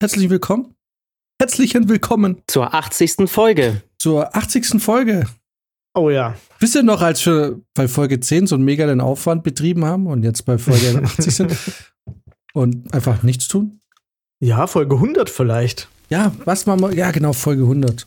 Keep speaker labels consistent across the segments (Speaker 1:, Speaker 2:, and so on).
Speaker 1: herzlich willkommen. Herzlichen Willkommen
Speaker 2: zur 80. Folge.
Speaker 1: Zur 80. Folge.
Speaker 3: Oh ja.
Speaker 1: Wisst ihr noch, als wir bei Folge 10 so einen mega den Aufwand betrieben haben und jetzt bei Folge 80 sind und einfach nichts tun?
Speaker 3: Ja, Folge 100 vielleicht.
Speaker 1: Ja, was machen wir? Ja, genau, Folge 100.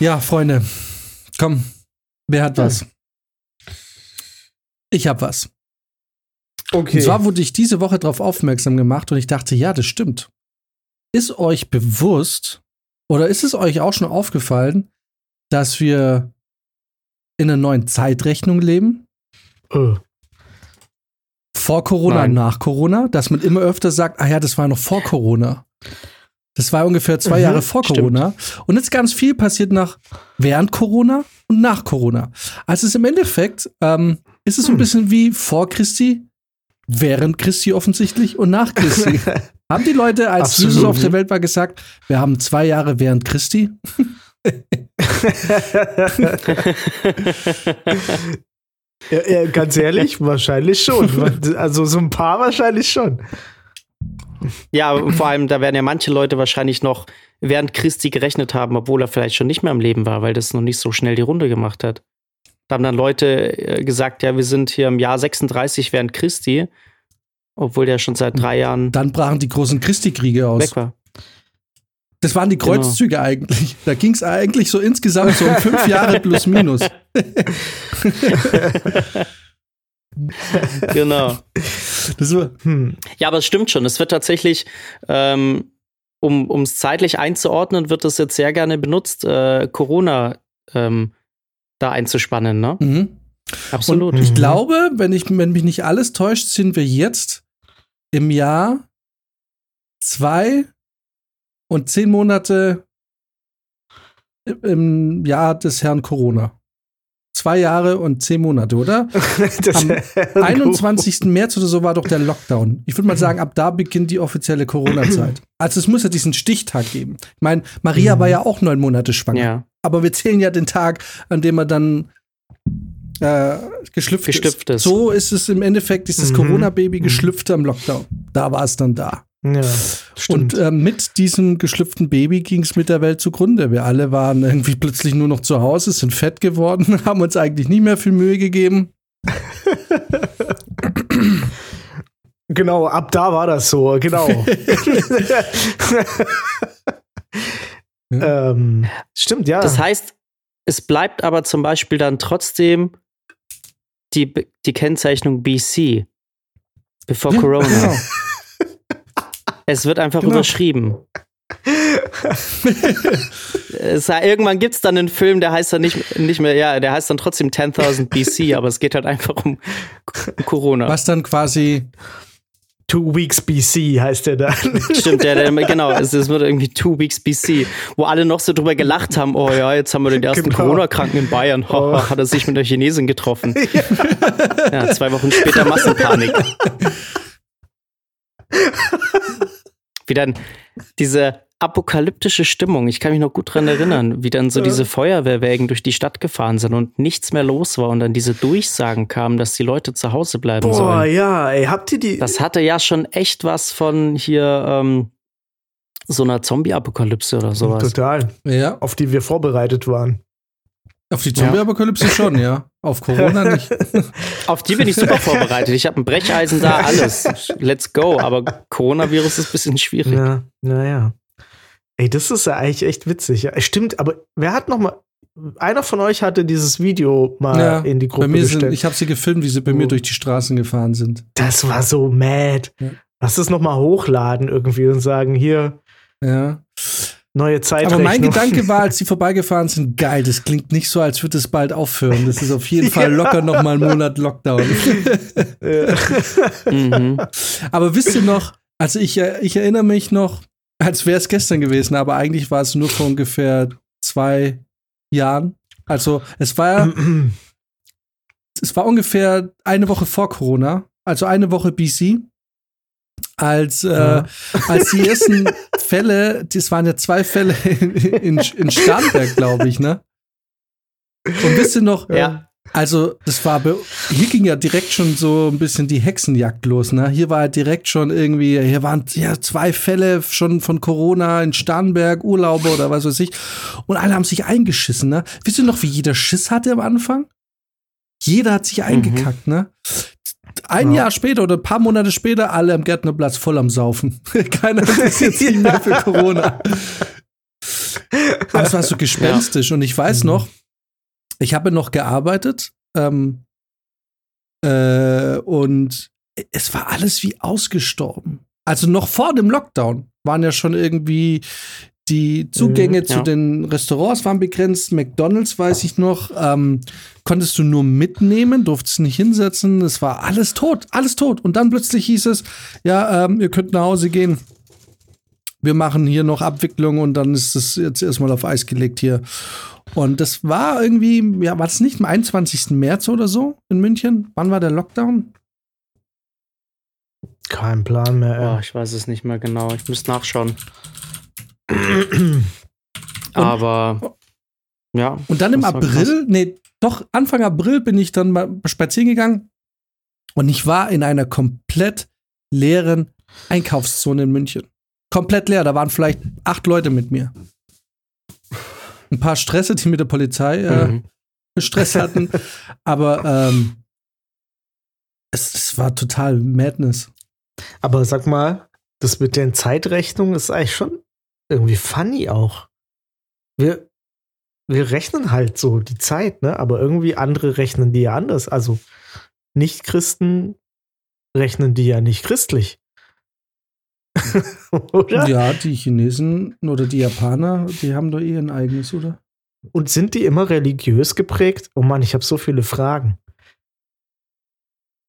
Speaker 1: Ja, Freunde, komm, wer hat was? Ich hab was. Okay. Und zwar wurde ich diese Woche darauf aufmerksam gemacht und ich dachte, ja, das stimmt. Ist euch bewusst oder ist es euch auch schon aufgefallen, dass wir in einer neuen Zeitrechnung leben? Uh. Vor Corona, Nein. nach Corona, dass man immer öfter sagt, ah ja, das war noch vor Corona. Das war ungefähr zwei mhm, Jahre vor Corona. Stimmt. Und jetzt ganz viel passiert nach während Corona und nach Corona. Also es ist im Endeffekt ähm, ist es so ein hm. bisschen wie vor Christi, während Christi offensichtlich und nach Christi. haben die Leute, als Absolut. Jesus auf der Welt war, gesagt, wir haben zwei Jahre während Christi?
Speaker 3: ja, ja, ganz ehrlich, wahrscheinlich schon. Also so ein paar wahrscheinlich schon.
Speaker 2: Ja, vor allem, da werden ja manche Leute wahrscheinlich noch während Christi gerechnet haben, obwohl er vielleicht schon nicht mehr am Leben war, weil das noch nicht so schnell die Runde gemacht hat. Da haben dann Leute äh, gesagt, ja, wir sind hier im Jahr 36 während Christi, obwohl der schon seit drei Jahren.
Speaker 1: Dann brachen die großen Christi-Kriege aus.
Speaker 2: Weg war.
Speaker 1: Das waren die genau. Kreuzzüge genau. eigentlich. Da ging es eigentlich so insgesamt so um fünf Jahre plus minus.
Speaker 2: genau. War, hm. Ja, aber es stimmt schon. Es wird tatsächlich, ähm, um es zeitlich einzuordnen, wird das jetzt sehr gerne benutzt, äh, Corona ähm, da einzuspannen, ne? Mhm.
Speaker 1: Absolut. Und ich mhm. glaube, wenn, ich, wenn mich nicht alles täuscht, sind wir jetzt im Jahr zwei und zehn Monate im Jahr des Herrn Corona zwei Jahre und zehn Monate, oder? Am 21. März oder so war doch der Lockdown. Ich würde mal sagen, ab da beginnt die offizielle Corona-Zeit. Also es muss ja diesen Stichtag geben. Ich meine, Maria mhm. war ja auch neun Monate schwanger. Ja. Aber wir zählen ja den Tag, an dem er dann äh, geschlüpft, geschlüpft ist. ist. So ist es im Endeffekt, ist das mhm. Corona-Baby mhm. geschlüpft am Lockdown. Da war es dann da. Ja, stimmt. Und äh, mit diesem geschlüpften Baby ging es mit der Welt zugrunde. Wir alle waren irgendwie plötzlich nur noch zu Hause, sind fett geworden, haben uns eigentlich nicht mehr viel Mühe gegeben.
Speaker 3: genau, ab da war das so, genau. ja. ähm, stimmt, ja.
Speaker 2: Das heißt, es bleibt aber zum Beispiel dann trotzdem die, die Kennzeichnung BC, bevor ja, Corona. Genau. Es wird einfach genau. überschrieben. es, irgendwann gibt es dann einen Film, der heißt dann nicht, nicht mehr, ja, der heißt dann trotzdem 10.000 BC, aber es geht halt einfach um Corona.
Speaker 1: Was dann quasi
Speaker 3: Two Weeks BC heißt der dann.
Speaker 2: Stimmt, der, der genau, es, es, wird irgendwie Two Weeks BC, wo alle noch so drüber gelacht haben, oh ja, jetzt haben wir den ersten genau. Corona-Kranken in Bayern, oh. hat er sich mit der Chinesin getroffen. Ja. ja, zwei Wochen später Massenpanik. Wie dann diese apokalyptische Stimmung. Ich kann mich noch gut dran erinnern, wie dann so diese Feuerwehrwägen durch die Stadt gefahren sind und nichts mehr los war und dann diese Durchsagen kamen, dass die Leute zu Hause bleiben
Speaker 3: Boah,
Speaker 2: sollen.
Speaker 3: Boah, ja, ey, habt ihr die?
Speaker 2: Das hatte ja schon echt was von hier ähm, so einer Zombie-Apokalypse oder sowas.
Speaker 3: Total. Ja. Auf die wir vorbereitet waren.
Speaker 1: Auf die Zombie-Apokalypse ja. schon, ja. Auf Corona nicht.
Speaker 2: Auf die bin ich super vorbereitet. Ich habe ein Brecheisen da, alles. Let's go. Aber Coronavirus ist ein bisschen schwierig.
Speaker 3: Ja, naja. Ey, das ist ja eigentlich echt witzig. Ja, stimmt, aber wer hat noch mal einer von euch hatte dieses Video mal ja, in die Gruppe
Speaker 1: bei mir
Speaker 3: gestellt.
Speaker 1: Sind, ich habe sie gefilmt, wie sie bei oh. mir durch die Straßen gefahren sind.
Speaker 3: Das war so mad. Ja. Lass es noch mal hochladen irgendwie und sagen, hier.
Speaker 1: Ja.
Speaker 3: Neue Zeitrechnung.
Speaker 1: Aber mein Gedanke war, als sie vorbeigefahren sind, geil, das klingt nicht so, als würde es bald aufhören. Das ist auf jeden Fall locker noch mal einen Monat Lockdown. mhm. Aber wisst ihr noch, also ich, ich erinnere mich noch, als wäre es gestern gewesen, aber eigentlich war es nur vor ungefähr zwei Jahren. Also es war es war ungefähr eine Woche vor Corona, also eine Woche BC, als, äh, ja. als die ersten Fälle, das waren ja zwei Fälle in, in, in Starnberg, glaube ich, ne? Und wisst ihr noch, ja. Also, das war, hier ging ja direkt schon so ein bisschen die Hexenjagd los, ne? Hier war direkt schon irgendwie, hier waren ja zwei Fälle schon von Corona in Starnberg, Urlaube oder was weiß ich. Und alle haben sich eingeschissen, ne? Wisst ihr noch, wie jeder Schiss hatte am Anfang? Jeder hat sich eingekackt, mhm. ne? Ein ja. Jahr später oder ein paar Monate später, alle am Gärtnerplatz voll am Saufen. Keiner interessiert sich mehr für Corona. Aber es war so gespenstisch. Ja. Und ich weiß mhm. noch, ich habe noch gearbeitet ähm, äh, und es war alles wie ausgestorben. Also noch vor dem Lockdown waren ja schon irgendwie die Zugänge mhm, zu den Restaurants waren begrenzt. McDonalds weiß ich noch. Ähm, konntest du nur mitnehmen, durftest nicht hinsetzen. Es war alles tot, alles tot. Und dann plötzlich hieß es, ja, ähm, ihr könnt nach Hause gehen. Wir machen hier noch Abwicklung und dann ist es jetzt erstmal auf Eis gelegt hier. Und das war irgendwie, ja, war es nicht am 21. März oder so in München? Wann war der Lockdown?
Speaker 3: Kein Plan mehr.
Speaker 2: Boah, ich weiß es nicht mehr genau. Ich müsste nachschauen. Aber ja.
Speaker 1: Und dann im April, nee, doch Anfang April bin ich dann mal spazieren gegangen und ich war in einer komplett leeren Einkaufszone in München. Komplett leer. Da waren vielleicht acht Leute mit mir ein paar Stresse, die mit der Polizei äh, mhm. Stress hatten. Aber ähm, es, es war total Madness.
Speaker 3: Aber sag mal, das mit den Zeitrechnungen ist eigentlich schon irgendwie funny auch. Wir, wir rechnen halt so die Zeit, ne? Aber irgendwie andere rechnen die ja anders. Also Nicht-Christen rechnen die ja nicht christlich.
Speaker 1: oder? Ja, die Chinesen oder die Japaner, die haben doch eh ein eigenes, oder?
Speaker 3: Und sind die immer religiös geprägt? Oh Mann, ich habe so viele Fragen.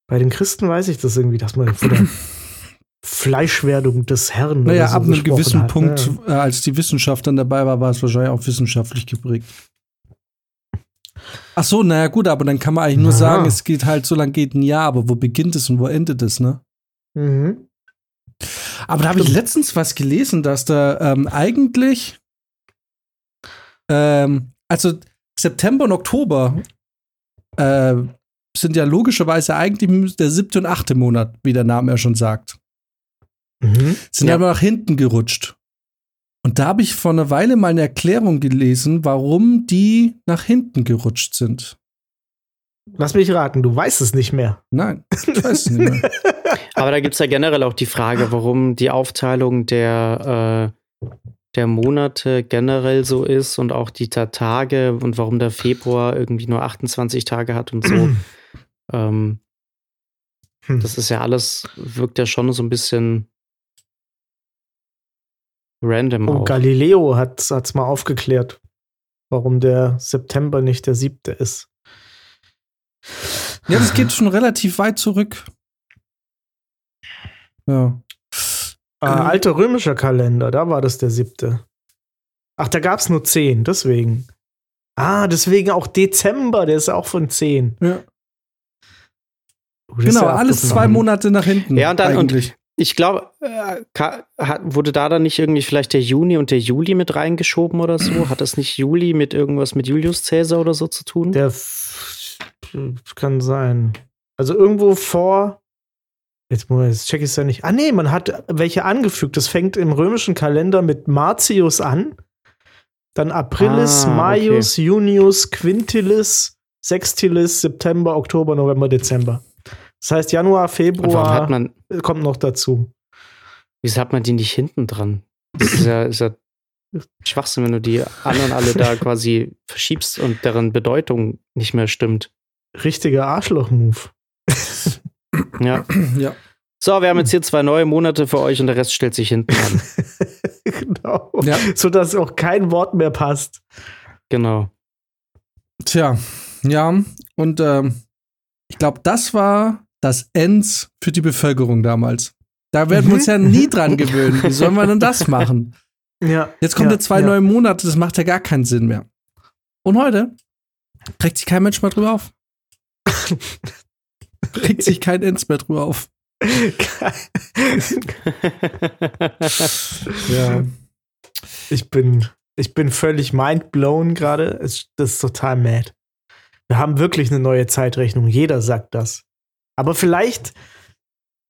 Speaker 3: Bei den Christen weiß ich das irgendwie, dass man von der Fleischwerdung des Herrn.
Speaker 1: Naja, so ab einem gewissen hat, Punkt, ne? Äh, als die Wissenschaft dann dabei war, war es wahrscheinlich auch wissenschaftlich geprägt. Ach so, naja, gut, aber dann kann man eigentlich nur Aha. sagen, es geht halt, so lange geht ein Jahr, aber wo beginnt es und wo endet es, ne? Mhm. Aber da habe ich letztens was gelesen, dass da ähm, eigentlich, ähm, also September und Oktober äh, sind ja logischerweise eigentlich der siebte und achte Monat, wie der Name ja schon sagt. Mhm. Sind ja. aber nach hinten gerutscht. Und da habe ich vor einer Weile mal eine Erklärung gelesen, warum die nach hinten gerutscht sind.
Speaker 3: Lass mich raten, du weißt es nicht mehr.
Speaker 1: Nein, ich weiß es nicht mehr.
Speaker 2: Aber da gibt es ja generell auch die Frage, warum die Aufteilung der, äh, der Monate generell so ist und auch die Tage und warum der Februar irgendwie nur 28 Tage hat und so. ähm, hm. das ist ja alles, wirkt ja schon so ein bisschen random.
Speaker 3: Oh, auch. Galileo hat es mal aufgeklärt, warum der September nicht der siebte ist.
Speaker 1: Ja, das geht schon relativ weit zurück. Ja.
Speaker 3: Äh, alter römischer Kalender, da war das der siebte. Ach, da gab es nur zehn, deswegen. Ah, deswegen auch Dezember, der ist auch von zehn.
Speaker 1: Ja. Oh, genau, ja alles zwei Monate nach hinten.
Speaker 2: Ja, und dann, eigentlich. Und ich glaube, äh, wurde da dann nicht irgendwie vielleicht der Juni und der Juli mit reingeschoben oder so? Hat das nicht Juli mit irgendwas mit Julius Caesar oder so zu tun?
Speaker 3: Der kann sein. Also irgendwo vor Jetzt, jetzt check ich es ja nicht. Ah, nee, man hat welche angefügt. Das fängt im römischen Kalender mit Martius an. Dann Aprilis, ah, Maius, okay. Junius, Quintilis, Sextilis, September, Oktober, November, Dezember. Das heißt, Januar, Februar man, kommt noch dazu.
Speaker 2: Wieso hat man die nicht hinten dran? Das ist ja, ist ja Schwachsinn, wenn du die anderen alle da quasi verschiebst und deren Bedeutung nicht mehr stimmt.
Speaker 3: Richtiger Arschloch-Move.
Speaker 2: Ja. ja. So, wir haben jetzt hier zwei neue Monate für euch und der Rest stellt sich hinten an.
Speaker 3: genau. Ja. Sodass auch kein Wort mehr passt.
Speaker 2: Genau.
Speaker 1: Tja, ja, und ähm, ich glaube, das war das Ends für die Bevölkerung damals. Da werden wir uns ja mhm. nie dran gewöhnen. Wie sollen wir denn das machen? Ja. Jetzt kommt ja, ja zwei ja. neue Monate, das macht ja gar keinen Sinn mehr. Und heute trägt sich kein Mensch mal drüber auf. regt sich kein Ends mehr drüber auf.
Speaker 3: ja. Ich bin, ich bin völlig mindblown gerade. Das ist total mad. Wir haben wirklich eine neue Zeitrechnung. Jeder sagt das. Aber vielleicht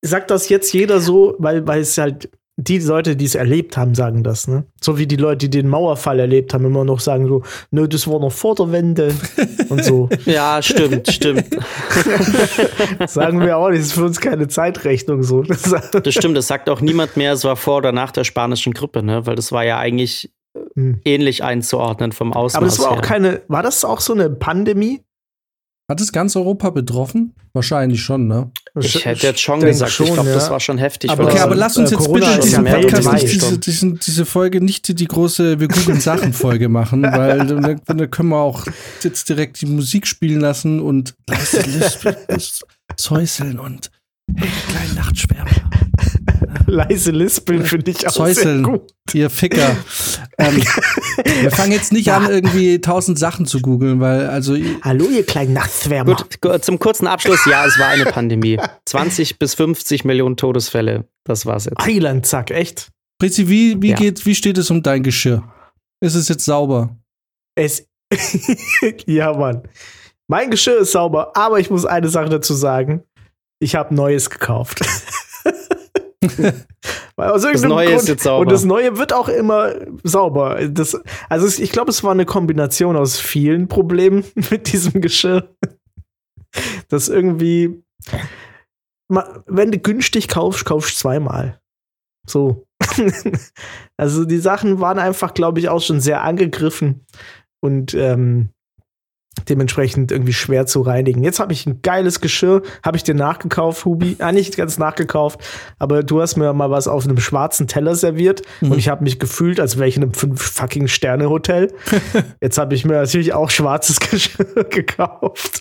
Speaker 3: sagt das jetzt jeder so, weil, weil es halt die Leute, die es erlebt haben, sagen das, ne? So wie die Leute, die den Mauerfall erlebt haben, immer noch sagen so, nö, das war noch vor der Wende und so.
Speaker 2: Ja, stimmt, stimmt.
Speaker 3: sagen wir auch, das ist für uns keine Zeitrechnung so.
Speaker 2: das stimmt, das sagt auch niemand mehr, es war vor oder nach der spanischen Grippe, ne? Weil das war ja eigentlich hm. ähnlich einzuordnen vom Ausmaß
Speaker 3: Aber das war auch keine, war das auch so eine Pandemie?
Speaker 1: Hat es ganz Europa betroffen? Wahrscheinlich schon, ne?
Speaker 2: Ich hätte jetzt schon gesagt, schon, ich glaube, ja. das war schon heftig.
Speaker 1: Aber okay, aber lass uns äh, jetzt Corona bitte diesen Podcast nicht, diese, diesen, diese Folge nicht die große Wir googeln Sachen-Folge machen, weil dann, dann, können wir auch jetzt direkt die Musik spielen lassen und säuseln und hey, kleinen Nachtschwärmer.
Speaker 3: Leise Lispeln finde ich auch
Speaker 1: Säuseln, sehr gut. ihr Ficker. ähm, wir fangen jetzt nicht an, irgendwie tausend Sachen zu googeln, weil also.
Speaker 3: Hallo, ihr kleinen Nachtswärmer.
Speaker 2: Gut, zum kurzen Abschluss, ja, es war eine Pandemie. 20 bis 50 Millionen Todesfälle. Das war's jetzt.
Speaker 3: Heiland, zack, echt.
Speaker 1: Pritzi, wie, wie, ja. geht, wie steht es um dein Geschirr? Ist es jetzt sauber?
Speaker 3: Es. ja, Mann. Mein Geschirr ist sauber, aber ich muss eine Sache dazu sagen. Ich habe Neues gekauft.
Speaker 2: Aus das Neue Grund. ist jetzt sauber.
Speaker 3: Und das Neue wird auch immer sauber. Das, also ich glaube, es war eine Kombination aus vielen Problemen mit diesem Geschirr. Das irgendwie, wenn du günstig kaufst, kaufst du zweimal. So. also die Sachen waren einfach, glaube ich, auch schon sehr angegriffen. Und ähm, dementsprechend irgendwie schwer zu reinigen. Jetzt habe ich ein geiles Geschirr, habe ich dir nachgekauft, Hubi. Ah, nicht ganz nachgekauft, aber du hast mir mal was auf einem schwarzen Teller serviert mhm. und ich habe mich gefühlt, als wäre ich in einem fünf fucking Sterne Hotel. Jetzt habe ich mir natürlich auch schwarzes Geschirr gekauft.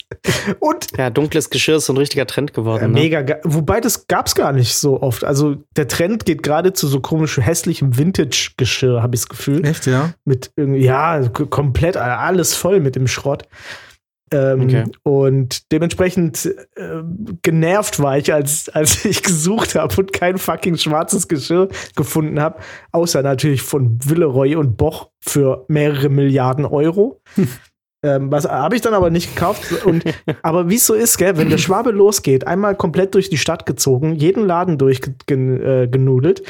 Speaker 3: Und
Speaker 2: ja, dunkles Geschirr ist so ein richtiger Trend geworden. Ja,
Speaker 3: ne? mega, ne? wobei das gab's gar nicht so oft. Also der Trend geht gerade zu so komisch hässlichem Vintage Geschirr, habe ich das Gefühl.
Speaker 1: Echt, ja?
Speaker 3: Mit irgendwie ja, komplett alles voll mit dem Schrott. Ähm, okay. Und dementsprechend äh, genervt war ich, als, als ich gesucht habe und kein fucking schwarzes Geschirr gefunden habe, außer natürlich von Villeroy und Boch für mehrere Milliarden Euro. ähm, was habe ich dann aber nicht gekauft. Und, aber wie es so ist, gell, wenn der Schwabe losgeht, einmal komplett durch die Stadt gezogen, jeden Laden durchgenudelt. Äh,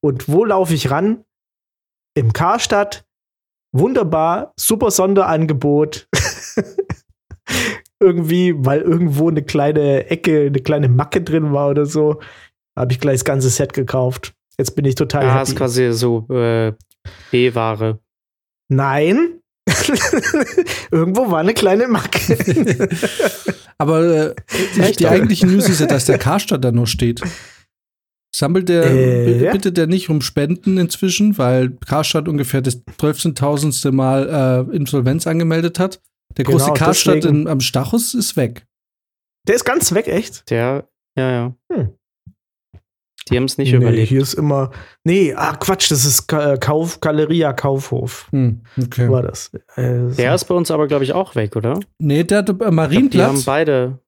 Speaker 3: und wo laufe ich ran? Im Karstadt. Wunderbar, super Sonderangebot. Irgendwie, weil irgendwo eine kleine Ecke, eine kleine Macke drin war oder so, habe ich gleich das ganze Set gekauft. Jetzt bin ich total
Speaker 2: ja, happy. ist quasi so äh, B-Ware.
Speaker 3: Nein. Irgendwo war eine kleine Macke.
Speaker 1: Aber äh, die eigentliche News ist ja, dass der Karstadt da noch steht. Sammelt der, äh, bittet der nicht um Spenden inzwischen, weil Karstadt ungefähr das 12.000. Mal äh, Insolvenz angemeldet hat. Der große genau, Karstadt in, am Stachus ist weg.
Speaker 3: Der ist ganz weg, echt?
Speaker 2: Der, ja, ja. Hm. Die haben es nicht nee, überlebt.
Speaker 3: Hier ist immer. Nee, ah, Quatsch, das ist äh, Kauf, Galeria Kaufhof. Hm,
Speaker 1: okay.
Speaker 3: War das.
Speaker 2: Äh, der ist bei uns aber, glaube ich, auch weg, oder?
Speaker 1: Nee, der hat äh, Marienplatz.
Speaker 2: die haben beide.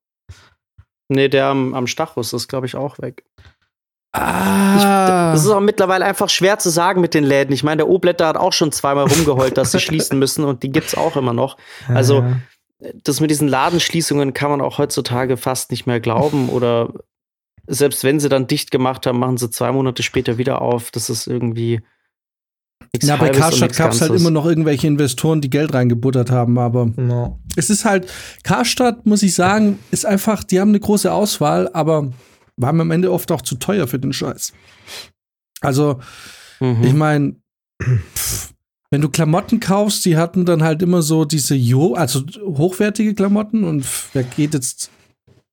Speaker 2: Nee, der am, am Stachus ist, glaube ich, auch weg.
Speaker 1: Ah.
Speaker 2: Ich, das ist auch mittlerweile einfach schwer zu sagen mit den Läden. Ich meine, der Obletter hat auch schon zweimal rumgeheult, dass sie schließen müssen und die gibt's auch immer noch. Also, das mit diesen Ladenschließungen kann man auch heutzutage fast nicht mehr glauben oder selbst wenn sie dann dicht gemacht haben, machen sie zwei Monate später wieder auf. Das ist irgendwie.
Speaker 1: Ja, bei Karstadt gab es halt immer noch irgendwelche Investoren, die Geld reingebuttert haben, aber
Speaker 3: no.
Speaker 1: es ist halt, Karstadt, muss ich sagen, ist einfach, die haben eine große Auswahl, aber war mir am Ende oft auch zu teuer für den Scheiß. Also, mhm. ich meine, wenn du Klamotten kaufst, die hatten dann halt immer so diese Jo, also hochwertige Klamotten und wer geht jetzt,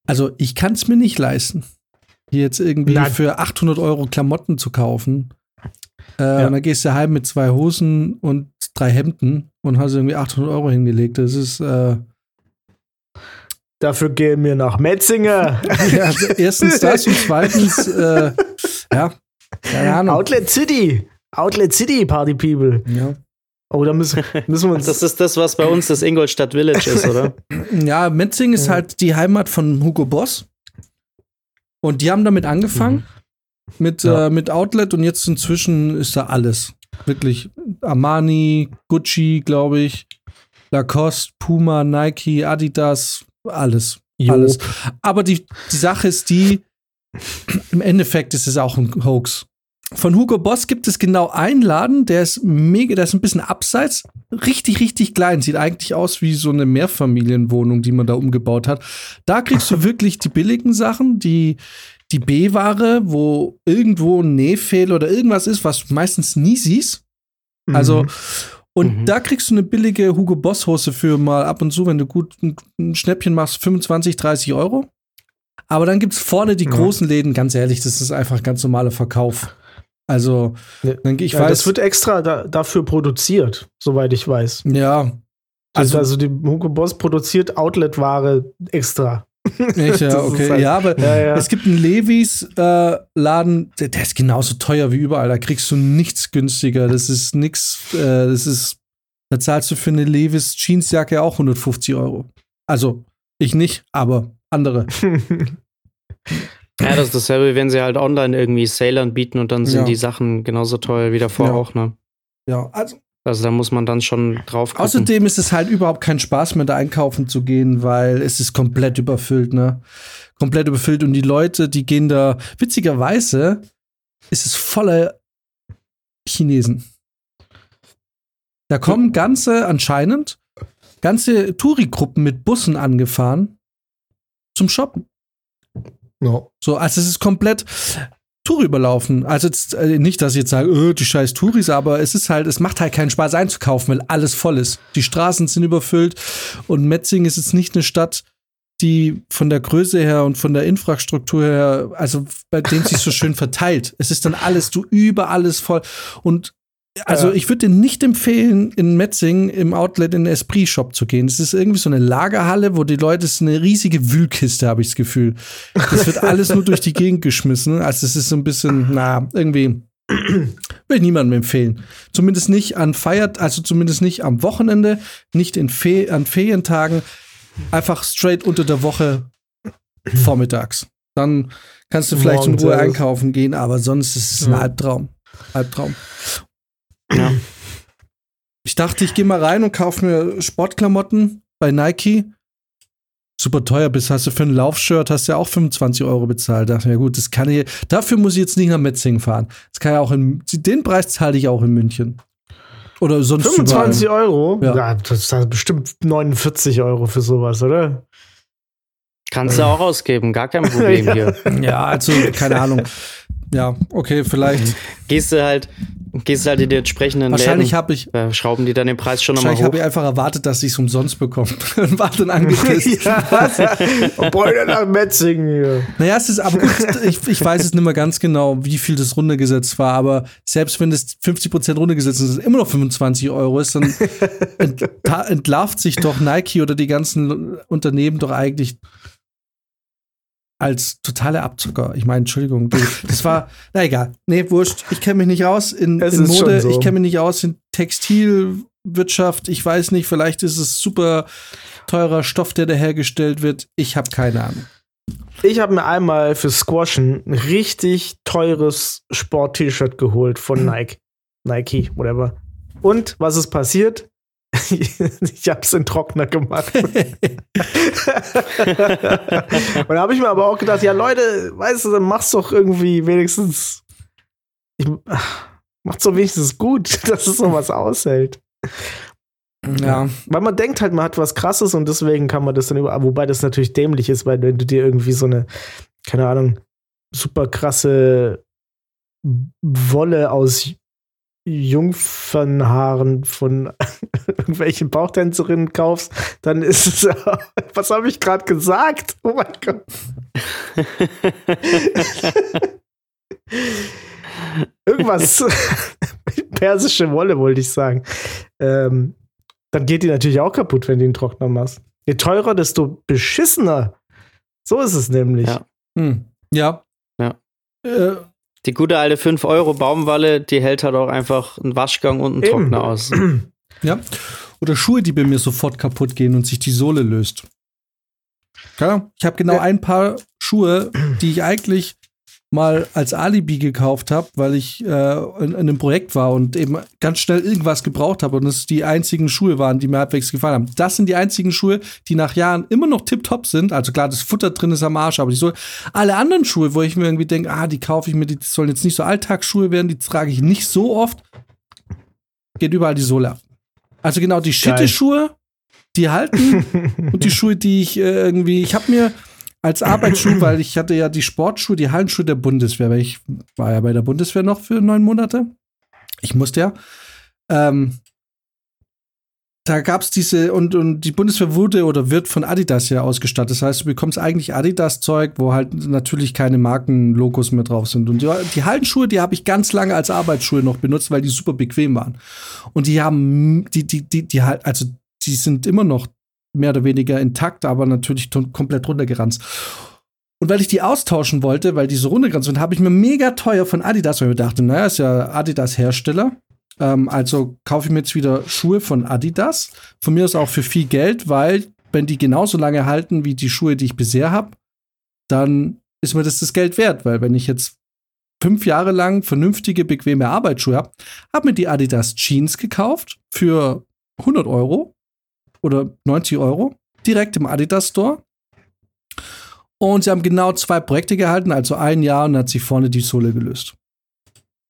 Speaker 1: also ich kann es mir nicht leisten, hier jetzt irgendwie Nein. für 800 Euro Klamotten zu kaufen. Äh, ja. Und dann gehst du heim mit zwei Hosen und drei Hemden und hast irgendwie 800 Euro hingelegt. Das ist, äh,
Speaker 3: Dafür gehen wir nach Metzinger.
Speaker 1: ja, also erstens das und zweitens, äh, ja, keine Ahnung.
Speaker 3: Outlet City. Outlet City, Party People.
Speaker 1: Ja.
Speaker 3: Oh, da müssen, müssen wir uns.
Speaker 2: Das ist das, was bei uns das Ingolstadt Village ist, oder?
Speaker 1: ja, Metzing ist halt die Heimat von Hugo Boss. Und die haben damit angefangen, mhm. mit, ja. äh, mit Outlet und jetzt inzwischen ist da alles. Wirklich Armani, Gucci, glaube ich, Lacoste, Puma, Nike, Adidas, alles. Jo. Alles. Aber die, die Sache ist die, im Endeffekt ist es auch ein Hoax. Von Hugo Boss gibt es genau einen Laden, der ist mega, der ist ein bisschen abseits, richtig, richtig klein, sieht eigentlich aus wie so eine Mehrfamilienwohnung, die man da umgebaut hat. Da kriegst du wirklich die billigen Sachen, die, die B-Ware, wo irgendwo ein Nähfehl oder irgendwas ist, was du meistens nie siehst. Also, mhm. Und mhm. da kriegst du eine billige Hugo Boss Hose für mal ab und zu, wenn du gut ein, Schnäppchen machst, 25, 30 Euro. Aber dann gibt es vorne die großen Läden, ganz ehrlich, das ist einfach ganz normaler Verkauf. Also,
Speaker 3: dann, ich ja, weiß. Das wird extra da, dafür produziert, soweit ich weiß.
Speaker 1: Ja.
Speaker 3: Also, also die Hugo Boss produziert Outlet-Ware extra.
Speaker 1: Echt, ja, okay. Halt, ja, aber ja, ja. es gibt einen Levis-Laden, äh, der, der, ist genauso teuer wie überall. Da kriegst du nichts günstiger. Das ist nichts, äh, das ist, da zahlst du für eine Levis Jeansjacke auch 150 Euro. Also, ich nicht, aber andere.
Speaker 2: ja, das ist dasselbe, wenn sie halt online irgendwie Sale anbieten und dann sind ja. die Sachen genauso teuer wie davor auch, ne?
Speaker 1: Ja, also
Speaker 2: also da muss man dann schon drauf gucken.
Speaker 1: Außerdem ist es halt überhaupt kein Spaß mehr, da einkaufen zu gehen, weil es ist komplett überfüllt, ne? Komplett überfüllt und die Leute, die gehen da, witzigerweise ist es voller Chinesen. Da kommen ganze, anscheinend, ganze Touri-Gruppen mit Bussen angefahren zum Shoppen. No. So, also es ist komplett. Tour überlaufen. Also jetzt, äh, nicht, dass ich jetzt sage, öh, die scheiß Touris, aber es ist halt, es macht halt keinen Spaß einzukaufen, weil alles voll ist. Die Straßen sind überfüllt und Metzing ist jetzt nicht eine Stadt, die von der Größe her und von der Infrastruktur her, also bei denen sich so schön verteilt. Es ist dann alles, du über alles voll. Und also ich würde dir nicht empfehlen, in Metzing im Outlet in den Esprit Shop zu gehen. Es ist irgendwie so eine Lagerhalle, wo die Leute, es ist eine riesige Wühlkiste, habe ich das Gefühl. Das wird alles nur durch die Gegend geschmissen. Also es ist so ein bisschen, na, irgendwie will ich niemandem empfehlen. Zumindest nicht an Feiert, also zumindest nicht am Wochenende, nicht in Fe an Ferientagen. Einfach straight unter der Woche vormittags. Dann kannst du vielleicht in Ruhe einkaufen gehen, aber sonst ist es ein Albtraum. Albtraum. Ja. Ich dachte, ich gehe mal rein und kaufe mir Sportklamotten bei Nike. Super teuer bist, hast du für ein Laufshirt hast du ja auch 25 Euro bezahlt. Dachte mir, gut, das kann ich, dafür muss ich jetzt nicht nach Metzingen fahren. Das kann ja auch in, den Preis zahle ich auch in München. Oder sonst
Speaker 3: 25 überall. Euro? Ja. ja, das ist bestimmt 49 Euro für sowas, oder?
Speaker 2: Kannst du auch ausgeben, gar kein Problem hier.
Speaker 1: Ja, also, keine Ahnung. Ja, okay, vielleicht.
Speaker 2: Gehst du halt, gehst halt in die entsprechenden
Speaker 1: Wahrscheinlich habe ich.
Speaker 2: Äh, schrauben die dann den Preis schon nochmal hoch.
Speaker 1: Wahrscheinlich habe ich einfach erwartet, dass ich es umsonst bekomme. und war dann angepisst. ja,
Speaker 3: Beute nach Metzingen hier.
Speaker 1: Naja, es ist aber gut, ich, ich weiß es nicht mehr ganz genau, wie viel das runtergesetzt war, aber selbst wenn es 50% runtergesetzt ist, immer noch 25 Euro ist, dann entlarvt sich doch Nike oder die ganzen Unternehmen doch eigentlich als totale Abzucker. Ich meine, Entschuldigung, das war, na egal. Nee, wurscht. Ich kenne mich nicht aus in, in Mode, so. ich kenne mich nicht aus in Textilwirtschaft. Ich weiß nicht, vielleicht ist es super teurer Stoff, der da hergestellt wird. Ich habe keine Ahnung.
Speaker 3: Ich habe mir einmal für Squashen ein richtig teures Sport-T-Shirt geholt von Nike. Nike, whatever. Und was ist passiert? ich habe es in Trockner gemacht. und da habe ich mir aber auch gedacht, ja Leute, weißt du, dann mach's doch irgendwie wenigstens, ich, mach's doch wenigstens gut, dass es sowas aushält. Ja. Weil man denkt halt, man hat was krasses und deswegen kann man das dann über, wobei das natürlich dämlich ist, weil wenn du dir irgendwie so eine, keine Ahnung, super krasse Wolle aus Jungfernhaaren von irgendwelchen Bauchtänzerinnen kaufst, dann ist es. Was habe ich gerade gesagt? Oh mein Gott. Irgendwas. Persische Wolle, wollte ich sagen. Ähm, dann geht die natürlich auch kaputt, wenn du ihn Trockner machst. Je teurer, desto beschissener. So ist es nämlich.
Speaker 1: Ja. Hm. Ja.
Speaker 2: ja. Äh, die gute alte 5 Euro Baumwalle, die hält halt auch einfach einen Waschgang und einen Eben. Trockner aus.
Speaker 1: Ja. Oder Schuhe, die bei mir sofort kaputt gehen und sich die Sohle löst. Ja, ich habe genau ja. ein Paar Schuhe, die ich eigentlich mal als Alibi gekauft habe, weil ich äh, in, in, einem Projekt war und eben ganz schnell irgendwas gebraucht habe und es die einzigen Schuhe waren, die mir halbwegs gefallen haben. Das sind die einzigen Schuhe, die nach Jahren immer noch tipptopp sind. Also klar, das Futter drin ist am Arsch, aber die Sohle. Alle anderen Schuhe, wo ich mir irgendwie denke, ah, die kaufe ich mir, die sollen jetzt nicht so Alltagsschuhe werden, die trage ich nicht so oft, geht überall die Sohle ab. Also genau die Schitte-Schuhe, die halten und die Schuhe, die ich äh, irgendwie, ich habe mir als Arbeitsschuh, weil ich hatte ja die Sportschuhe, die Hallenschuhe der Bundeswehr, weil ich war ja bei der Bundeswehr noch für neun Monate. Ich musste ja. Ähm, da gab es diese, und, und die Bundeswehr wurde oder wird von Adidas ja ausgestattet. Das heißt, du bekommst eigentlich Adidas-Zeug, wo halt natürlich keine Markenlogos mehr drauf sind. Und die, die Hallenschuhe, die habe ich ganz lange als Arbeitsschuhe noch benutzt, weil die super bequem waren. Und die haben, die, die, die, die halt, also die sind immer noch mehr oder weniger intakt, aber natürlich komplett runtergeranzt. Und weil ich die austauschen wollte, weil die so runtergeranzt sind, habe ich mir mega teuer von Adidas, weil ich dachte, naja, ist ja Adidas Hersteller. Ähm, also kaufe ich mir jetzt wieder Schuhe von Adidas. Von mir ist auch für viel Geld, weil wenn die genauso lange halten wie die Schuhe, die ich bisher habe, dann ist mir das das Geld wert, weil wenn ich jetzt fünf Jahre lang vernünftige, bequeme Arbeitsschuhe habe, habe mir die Adidas Jeans gekauft für 100 Euro oder 90 Euro direkt im Adidas Store. Und sie haben genau zwei Projekte gehalten, also ein Jahr und hat sich vorne die Sohle gelöst.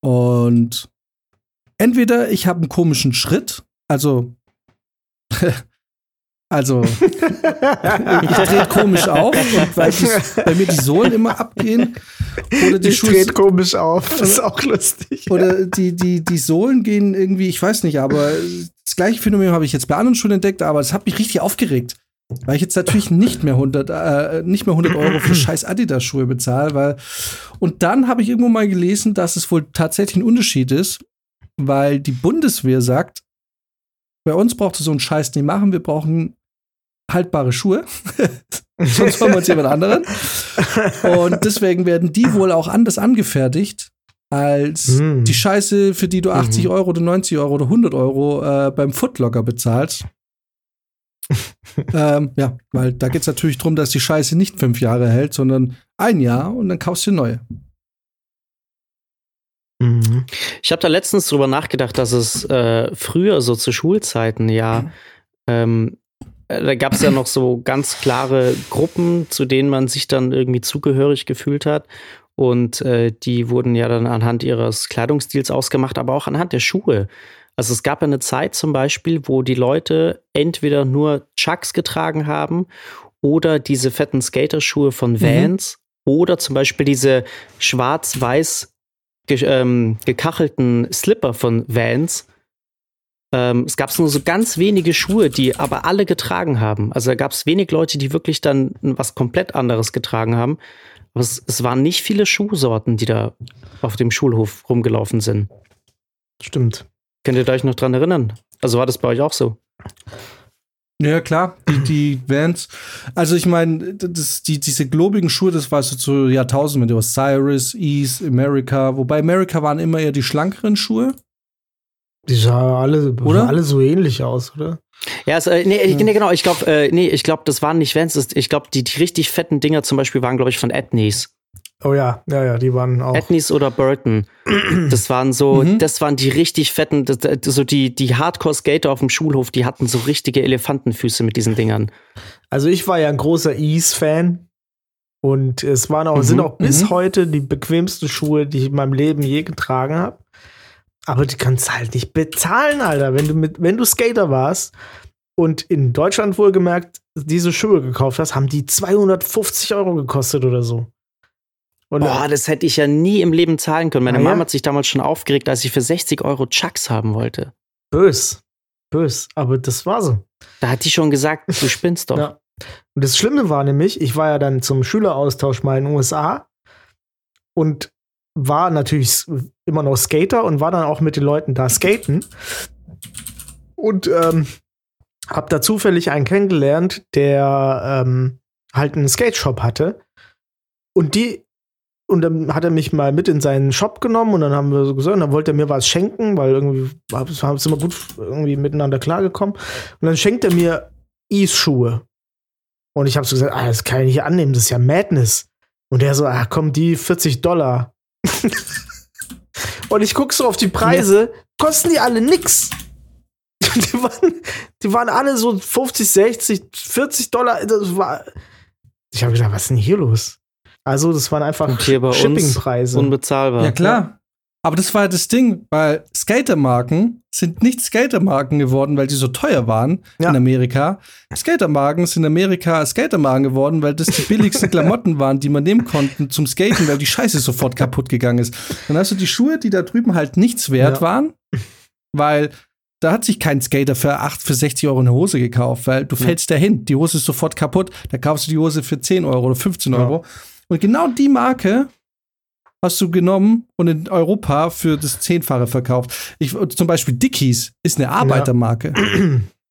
Speaker 1: Und entweder ich habe einen komischen Schritt, also also ich drehe komisch auf und weil die, bei mir die Sohlen immer abgehen
Speaker 3: oder die Schuhe dreht komisch auf, das ist auch lustig.
Speaker 1: Oder die die die Sohlen gehen irgendwie, ich weiß nicht, aber das gleiche Phänomen habe ich jetzt bei anderen schon entdeckt, aber es hat mich richtig aufgeregt. Weil ich jetzt natürlich nicht mehr 100, äh, nicht mehr 100 Euro für scheiß Adidas-Schuhe bezahle, weil. Und dann habe ich irgendwo mal gelesen, dass es wohl tatsächlich ein Unterschied ist, weil die Bundeswehr sagt, bei uns braucht es so einen Scheiß nicht machen, wir brauchen haltbare Schuhe. Sonst wollen wir uns jemand anderen. Und deswegen werden die wohl auch anders angefertigt, als mm. die Scheiße, für die du 80 mhm. Euro oder 90 Euro oder 100 Euro äh, beim Footlocker bezahlst. ähm, ja, weil da geht es natürlich darum, dass die Scheiße nicht fünf Jahre hält, sondern ein Jahr und dann kaufst du neue.
Speaker 2: Mhm. Ich habe da letztens drüber nachgedacht, dass es äh, früher so zu Schulzeiten ja, mhm. ähm, äh, da gab es ja noch so ganz klare Gruppen, zu denen man sich dann irgendwie zugehörig gefühlt hat. Und äh, die wurden ja dann anhand ihres Kleidungsstils ausgemacht, aber auch anhand der Schuhe. Also es gab eine Zeit zum Beispiel, wo die Leute entweder nur Chucks getragen haben oder diese fetten Skaterschuhe von mhm. Vans mhm. oder zum Beispiel diese schwarz-weiß ge ähm, gekachelten Slipper von Vans. Ähm, es gab nur so ganz wenige Schuhe, die aber alle getragen haben. Also da gab es wenig Leute, die wirklich dann was komplett anderes getragen haben. Aber es, es waren nicht viele Schuhsorten, die da auf dem Schulhof rumgelaufen sind.
Speaker 3: Stimmt.
Speaker 2: Könnt ihr euch noch dran erinnern? Also war das bei euch auch so?
Speaker 1: Ja, klar, die, die Vans. Also ich meine, die, diese globigen Schuhe, das war so zu Jahrtausenden, du hast Cyrus, Ease, America, wobei America waren immer eher die schlankeren Schuhe.
Speaker 3: Die sahen alle, oder? alle so ähnlich aus, oder?
Speaker 2: Ja, also, nee, ja. nee, genau, ich glaube, äh, nee, ich glaube, das waren nicht Vans, ich glaube, die, die richtig fetten Dinger zum Beispiel waren, glaube ich, von Ethnies.
Speaker 3: Oh ja, ja, ja, die waren auch.
Speaker 2: Ethnies oder Burton. Das waren so, mhm. das waren die richtig fetten, das, so die, die Hardcore-Skater auf dem Schulhof, die hatten so richtige Elefantenfüße mit diesen Dingern.
Speaker 3: Also ich war ja ein großer Ease-Fan. Und es waren auch, mhm. sind auch bis mhm. heute die bequemsten Schuhe, die ich in meinem Leben je getragen habe. Aber die kannst halt nicht bezahlen, Alter. Wenn du mit, wenn du Skater warst und in Deutschland wohlgemerkt diese Schuhe gekauft hast, haben die 250 Euro gekostet oder so.
Speaker 2: Und Boah, das hätte ich ja nie im Leben zahlen können. Meine ah, Mama ja? hat sich damals schon aufgeregt, als ich für 60 Euro Chucks haben wollte.
Speaker 3: Bös. Bös. Aber das war so.
Speaker 2: Da hat die schon gesagt, du spinnst doch. ja.
Speaker 3: Und das Schlimme war nämlich, ich war ja dann zum Schüleraustausch mal in den USA und war natürlich immer noch Skater und war dann auch mit den Leuten da skaten. Und ähm, hab da zufällig einen kennengelernt, der ähm, halt einen Skate Shop hatte. Und die und dann hat er mich mal mit in seinen Shop genommen und dann haben wir so gesagt, dann wollte er mir was schenken, weil irgendwie haben wir immer gut irgendwie miteinander klargekommen. Und dann schenkt er mir Ease-Schuhe. Und ich habe so gesagt, ah, das kann ich nicht annehmen, das ist ja Madness. Und der so, ah, komm, die 40 Dollar. und ich guck so auf die Preise, kosten die alle nix. Die waren, die waren alle so 50, 60, 40 Dollar. Das war, ich habe gedacht, was ist denn hier los? Also, das waren einfach Shippingpreise.
Speaker 2: Unbezahlbar.
Speaker 1: Ja, klar. Aber das war ja das Ding, weil Skatermarken sind nicht Skatermarken geworden, weil die so teuer waren ja. in Amerika. Skatermarken sind in Amerika Skatermarken geworden, weil das die billigsten Klamotten waren, die man nehmen konnte zum Skaten, weil die Scheiße sofort kaputt gegangen ist. Dann hast du die Schuhe, die da drüben halt nichts wert ja. waren, weil da hat sich kein Skater für 8, für 60 Euro eine Hose gekauft, weil du ja. fällst dahin, die Hose ist sofort kaputt, da kaufst du die Hose für 10 Euro oder 15 Euro. Und genau die Marke hast du genommen und in Europa für das Zehnfache verkauft. Ich, zum Beispiel Dickies ist eine Arbeitermarke.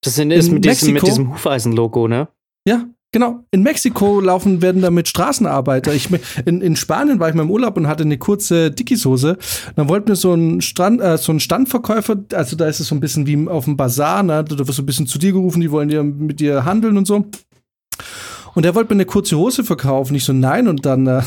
Speaker 2: Das sind, ist mit diesem, mit diesem Hufeisen-Logo, ne?
Speaker 1: Ja, Genau. In Mexiko laufen werden damit Straßenarbeiter. Ich, in, in Spanien war ich mal im Urlaub und hatte eine kurze Dickies-Hose. Dann wollte mir so ein, Strand, äh, so ein Standverkäufer, also da ist es so ein bisschen wie auf dem Bazar, ne? Du wirst so ein bisschen zu dir gerufen, die wollen dir mit dir handeln und so. Und er wollte mir eine kurze Hose verkaufen. Ich so, nein. Und dann äh,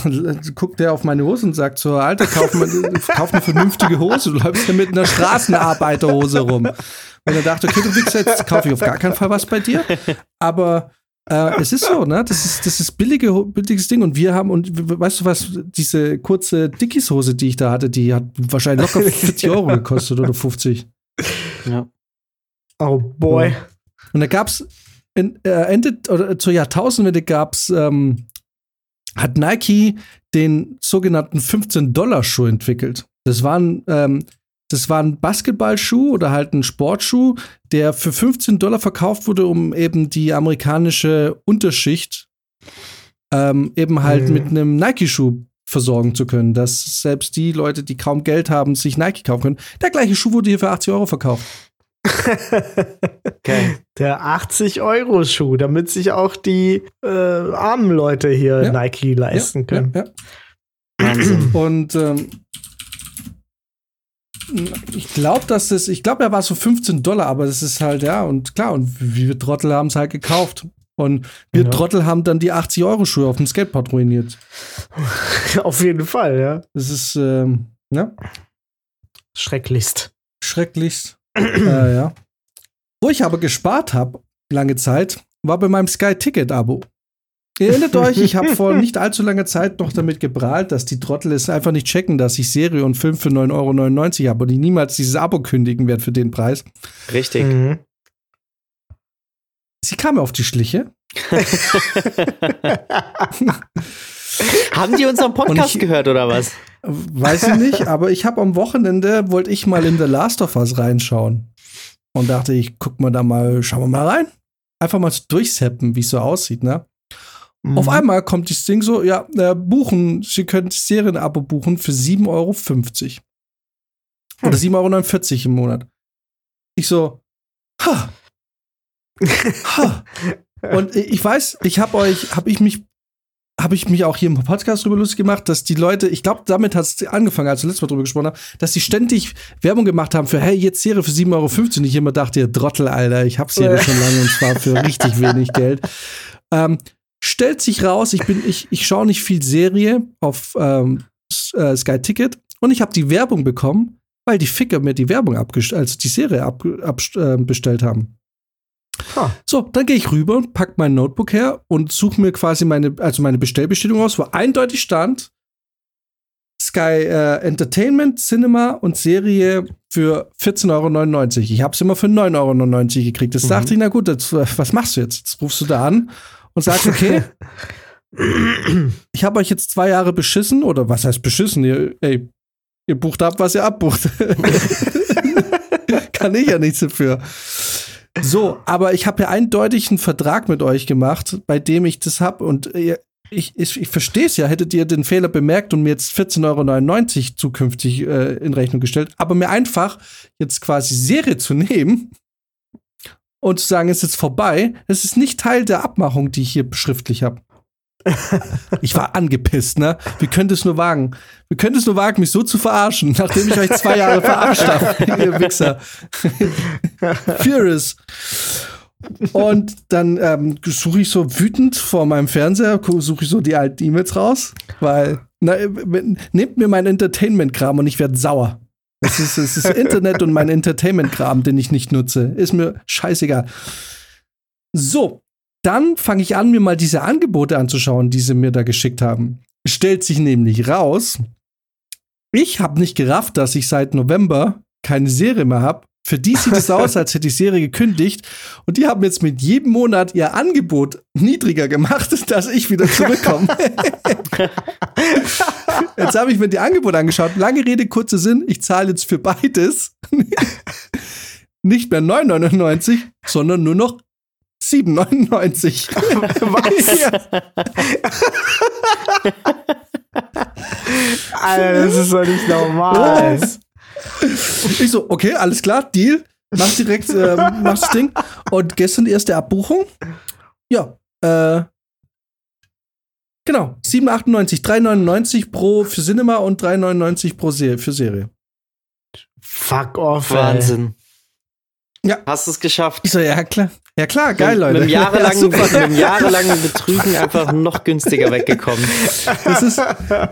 Speaker 1: guckt er auf meine Hose und sagt so, Alter, kauf, mal, kauf eine vernünftige Hose. Du läufst ja mit einer Straßenarbeiterhose rum. Und er dachte, okay, du Wichser, jetzt kaufe ich auf gar keinen Fall was bei dir. Aber äh, es ist so, ne? Das ist, das ist billige, billiges Ding. Und wir haben, und weißt du was, diese kurze Dickies-Hose, die ich da hatte, die hat wahrscheinlich locker 40 Euro gekostet oder 50.
Speaker 3: Ja. Oh boy.
Speaker 1: Und da gab's in, äh, Ende oder zur Jahrtausendwende gab's, ähm, hat Nike den sogenannten 15-Dollar-Schuh entwickelt. Das waren, ähm, das war ein Basketballschuh oder halt ein Sportschuh, der für 15 Dollar verkauft wurde, um eben die amerikanische Unterschicht ähm, eben halt mhm. mit einem Nike-Schuh versorgen zu können, dass selbst die Leute, die kaum Geld haben, sich Nike kaufen können. Der gleiche Schuh wurde hier für 80 Euro verkauft.
Speaker 3: okay. Der 80-Euro-Schuh, damit sich auch die äh, armen Leute hier ja. Nike leisten ja, können. Ja,
Speaker 1: Und ähm, ich glaube, dass das, ich glaube, er war so 15 Dollar, aber das ist halt, ja, und klar, und wir Trottel haben es halt gekauft. Und wir ja. Trottel haben dann die 80-Euro-Schuhe auf dem Skateboard ruiniert.
Speaker 3: auf jeden Fall, ja.
Speaker 1: Das ist, ähm, ja.
Speaker 3: Schrecklichst.
Speaker 1: Schrecklichst. Äh, ja. Wo ich aber gespart habe, lange Zeit, war bei meinem Sky-Ticket-Abo. Ihr erinnert euch, ich habe vor nicht allzu langer Zeit noch damit geprahlt, dass die Trottel es einfach nicht checken, dass ich Serie und Film für 9,99 Euro habe und ich niemals dieses Abo kündigen werde für den Preis.
Speaker 2: Richtig. Mhm.
Speaker 1: Sie kam auf die Schliche.
Speaker 2: Haben die unseren Podcast ich, gehört oder was?
Speaker 1: Weiß ich nicht, aber ich habe am Wochenende, wollte ich mal in The Last of Us reinschauen. Und dachte, ich guck mal da mal, schauen wir mal rein. Einfach mal durchseppen, wie es so aussieht, ne? Mhm. Auf einmal kommt das Ding so, ja, äh, buchen, Sie können Serienabo buchen für 7,50 Euro. Hm. Oder 7,49 Euro im Monat. Ich so, ha. ha. Und ich weiß, ich habe euch, habe ich mich habe ich mich auch hier im Podcast drüber lustig gemacht, dass die Leute, ich glaube, damit hat es angefangen, als wir letztes Mal drüber gesprochen haben, dass sie ständig Werbung gemacht haben für, hey, jetzt Serie für 7,50 Euro. Und ich immer dachte, ihr Trottel, Alter, ich hab Serie schon lange und zwar für richtig wenig Geld. Ähm, stellt sich raus, ich ich, ich schaue nicht viel Serie auf ähm, äh, Sky Ticket und ich habe die Werbung bekommen, weil die Ficker mir die Werbung also die Serie ab, ab, äh, haben. Huh. So, dann gehe ich rüber und pack mein Notebook her und suche mir quasi meine, also meine Bestellbestätigung aus, wo eindeutig stand, Sky äh, Entertainment, Cinema und Serie für 14,99 Euro. Ich habe es immer für 9,99 Euro gekriegt. Das mhm. dachte ich, na gut, das, was machst du jetzt? Jetzt rufst du da an und sagst, okay, ich habe euch jetzt zwei Jahre beschissen, oder was heißt beschissen? Ihr, ey, ihr bucht ab, was ihr abbucht. Kann ich ja nichts dafür. So, aber ich habe ja eindeutig einen Vertrag mit euch gemacht, bei dem ich das habe und ich, ich, ich verstehe es ja, hättet ihr den Fehler bemerkt und mir jetzt 14,99 Euro zukünftig äh, in Rechnung gestellt, aber mir einfach jetzt quasi Serie zu nehmen und zu sagen, es ist vorbei, das ist nicht Teil der Abmachung, die ich hier schriftlich habe. Ich war angepisst, ne? Wie könnt es nur wagen? Wie könnt es nur wagen, mich so zu verarschen, nachdem ich euch zwei Jahre verarscht habe, ihr Wichser. Furious. Und dann ähm, suche ich so wütend vor meinem Fernseher, suche ich so die alten E-Mails raus, weil na, nehmt mir mein Entertainment-Kram und ich werde sauer. Es ist, es ist Internet und mein Entertainment-Kram, den ich nicht nutze. Ist mir scheißegal. So, dann fange ich an, mir mal diese Angebote anzuschauen, die sie mir da geschickt haben. Stellt sich nämlich raus, ich habe nicht gerafft, dass ich seit November keine Serie mehr habe. Für die sieht es aus, als hätte die Serie gekündigt. Und die haben jetzt mit jedem Monat ihr Angebot niedriger gemacht, dass ich wieder zurückkomme. jetzt habe ich mir die Angebote angeschaut. Lange Rede, kurzer Sinn. Ich zahle jetzt für beides nicht mehr 9,99, sondern nur noch 7,99.
Speaker 3: Alter, das ist doch nicht normal.
Speaker 1: Ich so, okay, alles klar, Deal. Mach direkt, äh, mach das Ding. Und gestern die erste Abbuchung. Ja, äh, genau, 7,98, 3,99 pro für Cinema und 3,99 pro Se für Serie.
Speaker 3: Fuck off,
Speaker 2: Wahnsinn.
Speaker 3: Ey.
Speaker 2: Ja. Hast du es geschafft?
Speaker 1: Ich so, ja, klar. Ja klar, geil, Leute.
Speaker 2: Mit einem jahrelangen, ja, mit einem jahrelangen Betrügen einfach noch günstiger weggekommen.
Speaker 1: Das ist,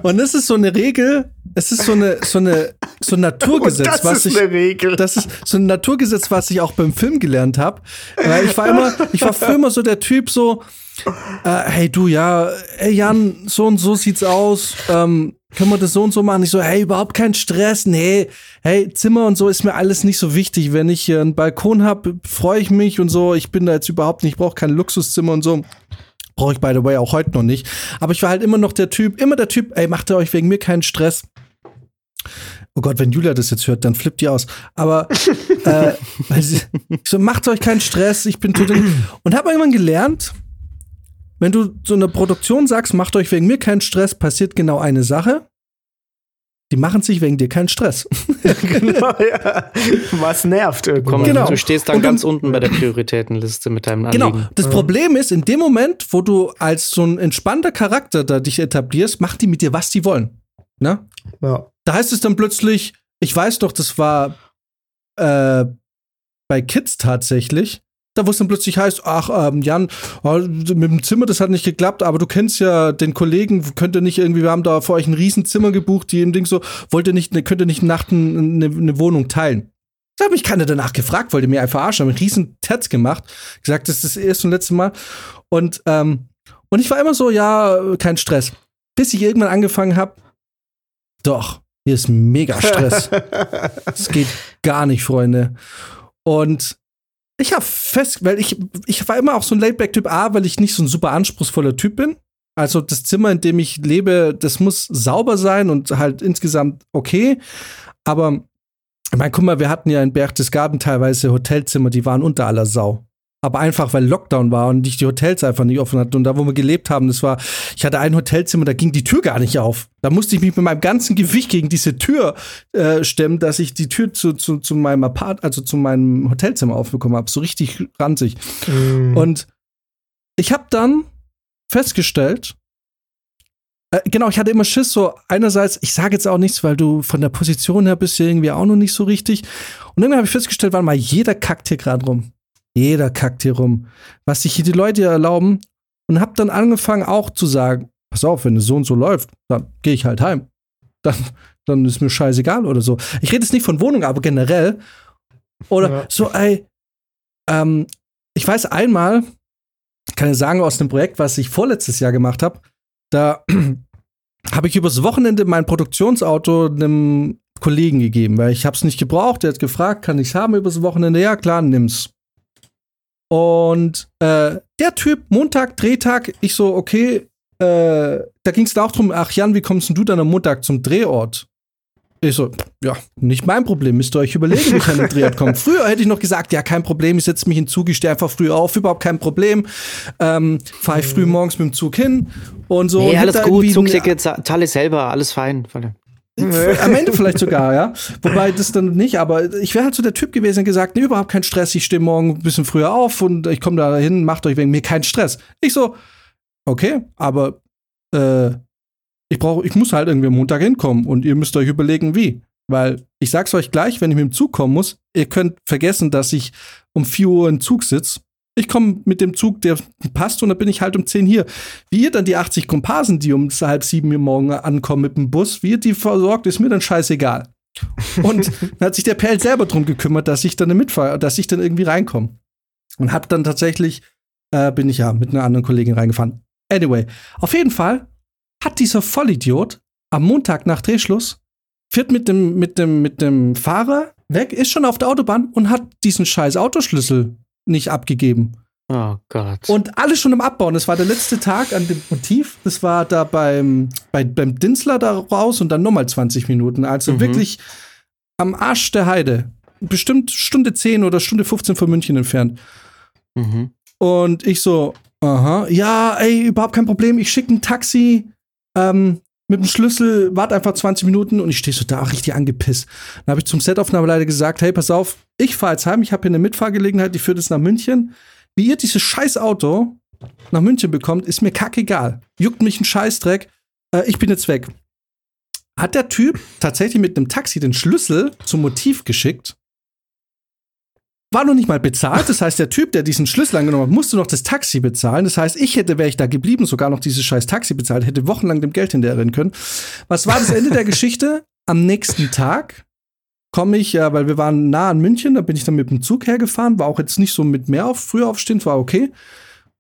Speaker 1: und das ist so eine Regel, es ist so eine, so eine, so ein Naturgesetz,
Speaker 3: das
Speaker 1: was
Speaker 3: ist
Speaker 1: ich,
Speaker 3: eine Regel.
Speaker 1: das ist so ein Naturgesetz, was ich auch beim Film gelernt habe. Weil ich war immer, ich war früher immer so der Typ so, äh, hey du, ja, ey Jan, so und so sieht's aus, ähm, können wir das so und so machen? Ich so, hey, überhaupt kein Stress, nee, hey, Zimmer und so ist mir alles nicht so wichtig. Wenn ich hier einen Balkon habe, freue ich mich und so. Ich bin da jetzt überhaupt nicht, ich brauche kein Luxuszimmer und so. Brauche ich by the way auch heute noch nicht. Aber ich war halt immer noch der Typ, immer der Typ, ey, macht ihr euch wegen mir keinen Stress. Oh Gott, wenn Julia das jetzt hört, dann flippt die aus. Aber äh, sie, ich so, macht euch keinen Stress, ich bin total. Und habe irgendwann gelernt, wenn du so eine Produktion sagst, macht euch wegen mir keinen Stress, passiert genau eine Sache. Die machen sich wegen dir keinen Stress.
Speaker 3: genau, ja. Was nervt irgendwann.
Speaker 2: Komm,
Speaker 1: Genau.
Speaker 2: Du stehst dann
Speaker 1: Und dann-
Speaker 2: ganz unten bei der Prioritätenliste mit deinem Anliegen.
Speaker 1: Genau. Das Problem ist, in dem Moment, wo du als so ein entspannter Charakter da dich etablierst, macht die mit dir, was die wollen. Ne?
Speaker 3: Ja.
Speaker 1: Da heißt es dann plötzlich, ich weiß doch, das war äh, bei Kids tatsächlich. Da wo es dann plötzlich heißt, ach, ähm, Jan, oh, mit dem Zimmer, das hat nicht geklappt, aber du kennst ja den Kollegen, könnt ihr nicht irgendwie, wir haben da für euch ein Riesenzimmer gebucht, die im Ding so, wollt ihr nicht, ne, könnt ihr nicht Nacht eine, eine Wohnung teilen? Da habe mich keiner danach gefragt, wollte mir einfach verarschen, haben einen riesen Terz gemacht, gesagt, das ist das erste und letzte Mal. Und, ähm, und ich war immer so, ja, kein Stress. Bis ich irgendwann angefangen habe, doch, hier ist mega Stress. Es geht gar nicht, Freunde. Und ich habe fest, weil ich, ich war immer auch so ein Laidback-Typ A, weil ich nicht so ein super anspruchsvoller Typ bin. Also das Zimmer, in dem ich lebe, das muss sauber sein und halt insgesamt okay. Aber ich meine, guck mal, wir hatten ja in Berchtesgaden teilweise Hotelzimmer, die waren unter aller Sau. Aber einfach, weil Lockdown war und ich die Hotels einfach nicht offen hatte. Und da, wo wir gelebt haben, das war, ich hatte ein Hotelzimmer, da ging die Tür gar nicht auf. Da musste ich mich mit meinem ganzen Gewicht gegen diese Tür äh, stemmen, dass ich die Tür zu, zu, zu meinem Apart, also zu meinem Hotelzimmer aufbekommen habe. So richtig ranzig.
Speaker 3: Mhm.
Speaker 1: Und ich habe dann festgestellt, äh, genau, ich hatte immer Schiss, so einerseits, ich sage jetzt auch nichts, weil du von der Position her bist ja irgendwie auch noch nicht so richtig. Und dann habe ich festgestellt, warte mal, jeder kackt hier gerade rum. Jeder kackt hier rum. Was sich hier die Leute erlauben. Und habe dann angefangen auch zu sagen, pass auf, wenn es so und so läuft, dann gehe ich halt heim. Dann, dann ist mir scheißegal oder so. Ich rede jetzt nicht von Wohnung, aber generell. Oder
Speaker 3: Ja.
Speaker 1: so, ey, ähm, ich weiß einmal, kann ich sagen, aus dem Projekt, was ich vorletztes Jahr gemacht habe, da habe ich übers Wochenende mein Produktionsauto einem Kollegen gegeben, weil ich habe es nicht gebraucht. Der hat gefragt, kann ich es haben übers Wochenende? Ja, klar, nimm's. Und äh, der Typ, Montag, Drehtag, ich so, okay, äh, da ging es da auch drum, ach Jan, wie kommst denn du dann am Montag zum Drehort? Ich so, ja, nicht mein Problem, müsst ihr euch überlegen, wie ich an den Drehort komme. Früher hätte ich noch gesagt, ja, kein Problem, ich setze mich in den Zug, ich stehe einfach früh auf, überhaupt kein Problem. Ähm, Fahre ich früh morgens mit dem Zug hin und so.
Speaker 2: Nee,
Speaker 1: und
Speaker 2: alles gut, Zugticket za- zahle ich selber, alles fein.
Speaker 1: Am Ende vielleicht sogar, ja. Wobei das dann nicht, aber ich wäre halt so der Typ gewesen und gesagt, nee, überhaupt kein Stress, ich stehe morgen ein bisschen früher auf und ich komme da hin, macht euch wegen mir keinen Stress. Ich so, okay, aber äh, ich brauche, ich muss halt irgendwie am Montag hinkommen und ihr müsst euch überlegen, wie. Weil ich sag's euch gleich, wenn ich mit dem Zug kommen muss, ihr könnt vergessen, dass ich um 4 Uhr im Zug sitze Ich komme mit dem Zug, der passt, und dann bin ich halt um 10 hier. Wie ihr dann die 80 Komparsen, die um halb sieben Uhr morgen ankommen mit dem Bus, wie ihr die versorgt, ist mir dann scheißegal. Und dann hat sich der Perl selber drum gekümmert, dass ich dann mitfahre, dass ich dann irgendwie reinkomme. Und hab dann tatsächlich, äh, bin ich ja mit einer anderen Kollegin reingefahren. Anyway, auf jeden Fall hat dieser Vollidiot am Montag nach Drehschluss fährt mit dem, mit dem, mit dem Fahrer weg, ist schon auf der Autobahn und hat diesen scheiß Autoschlüssel nicht abgegeben.
Speaker 2: Oh Gott.
Speaker 1: Und alles schon im Abbauen. Das war der letzte Tag an dem Motiv. Das war da beim, bei, beim Dinsler da raus und dann nochmal 20 Minuten. Also mhm. wirklich am Arsch der Heide. Bestimmt Stunde 10 oder Stunde 15 von München entfernt. Mhm. Und ich so, aha, ja, ey, überhaupt kein Problem. Ich schicke ein Taxi. Ähm, mit dem Schlüssel, warte einfach 20 Minuten und ich stehe so da richtig angepisst. Dann habe ich zum Setaufnahmeleiter gesagt, hey, pass auf, ich fahre jetzt heim, ich habe hier eine Mitfahrgelegenheit, die führt jetzt nach München. Wie ihr dieses scheiß Auto nach München bekommt, ist mir kackegal. Juckt mich ein Scheißdreck. Äh, ich bin jetzt weg. Hat der Typ tatsächlich mit einem Taxi den Schlüssel zum Motiv geschickt war noch nicht mal bezahlt. Das heißt, der Typ, der diesen Schlüssel angenommen hat, musste noch das Taxi bezahlen. Das heißt, ich hätte, wäre ich da geblieben, sogar noch dieses scheiß Taxi bezahlt, hätte wochenlang dem Geld hinterherrennen können. Was war das Ende der Geschichte? Am nächsten Tag komme ich, ja, weil wir waren nah an München, da bin ich dann mit dem Zug hergefahren, war auch jetzt nicht so mit mehr auf, früher aufstehen, war okay.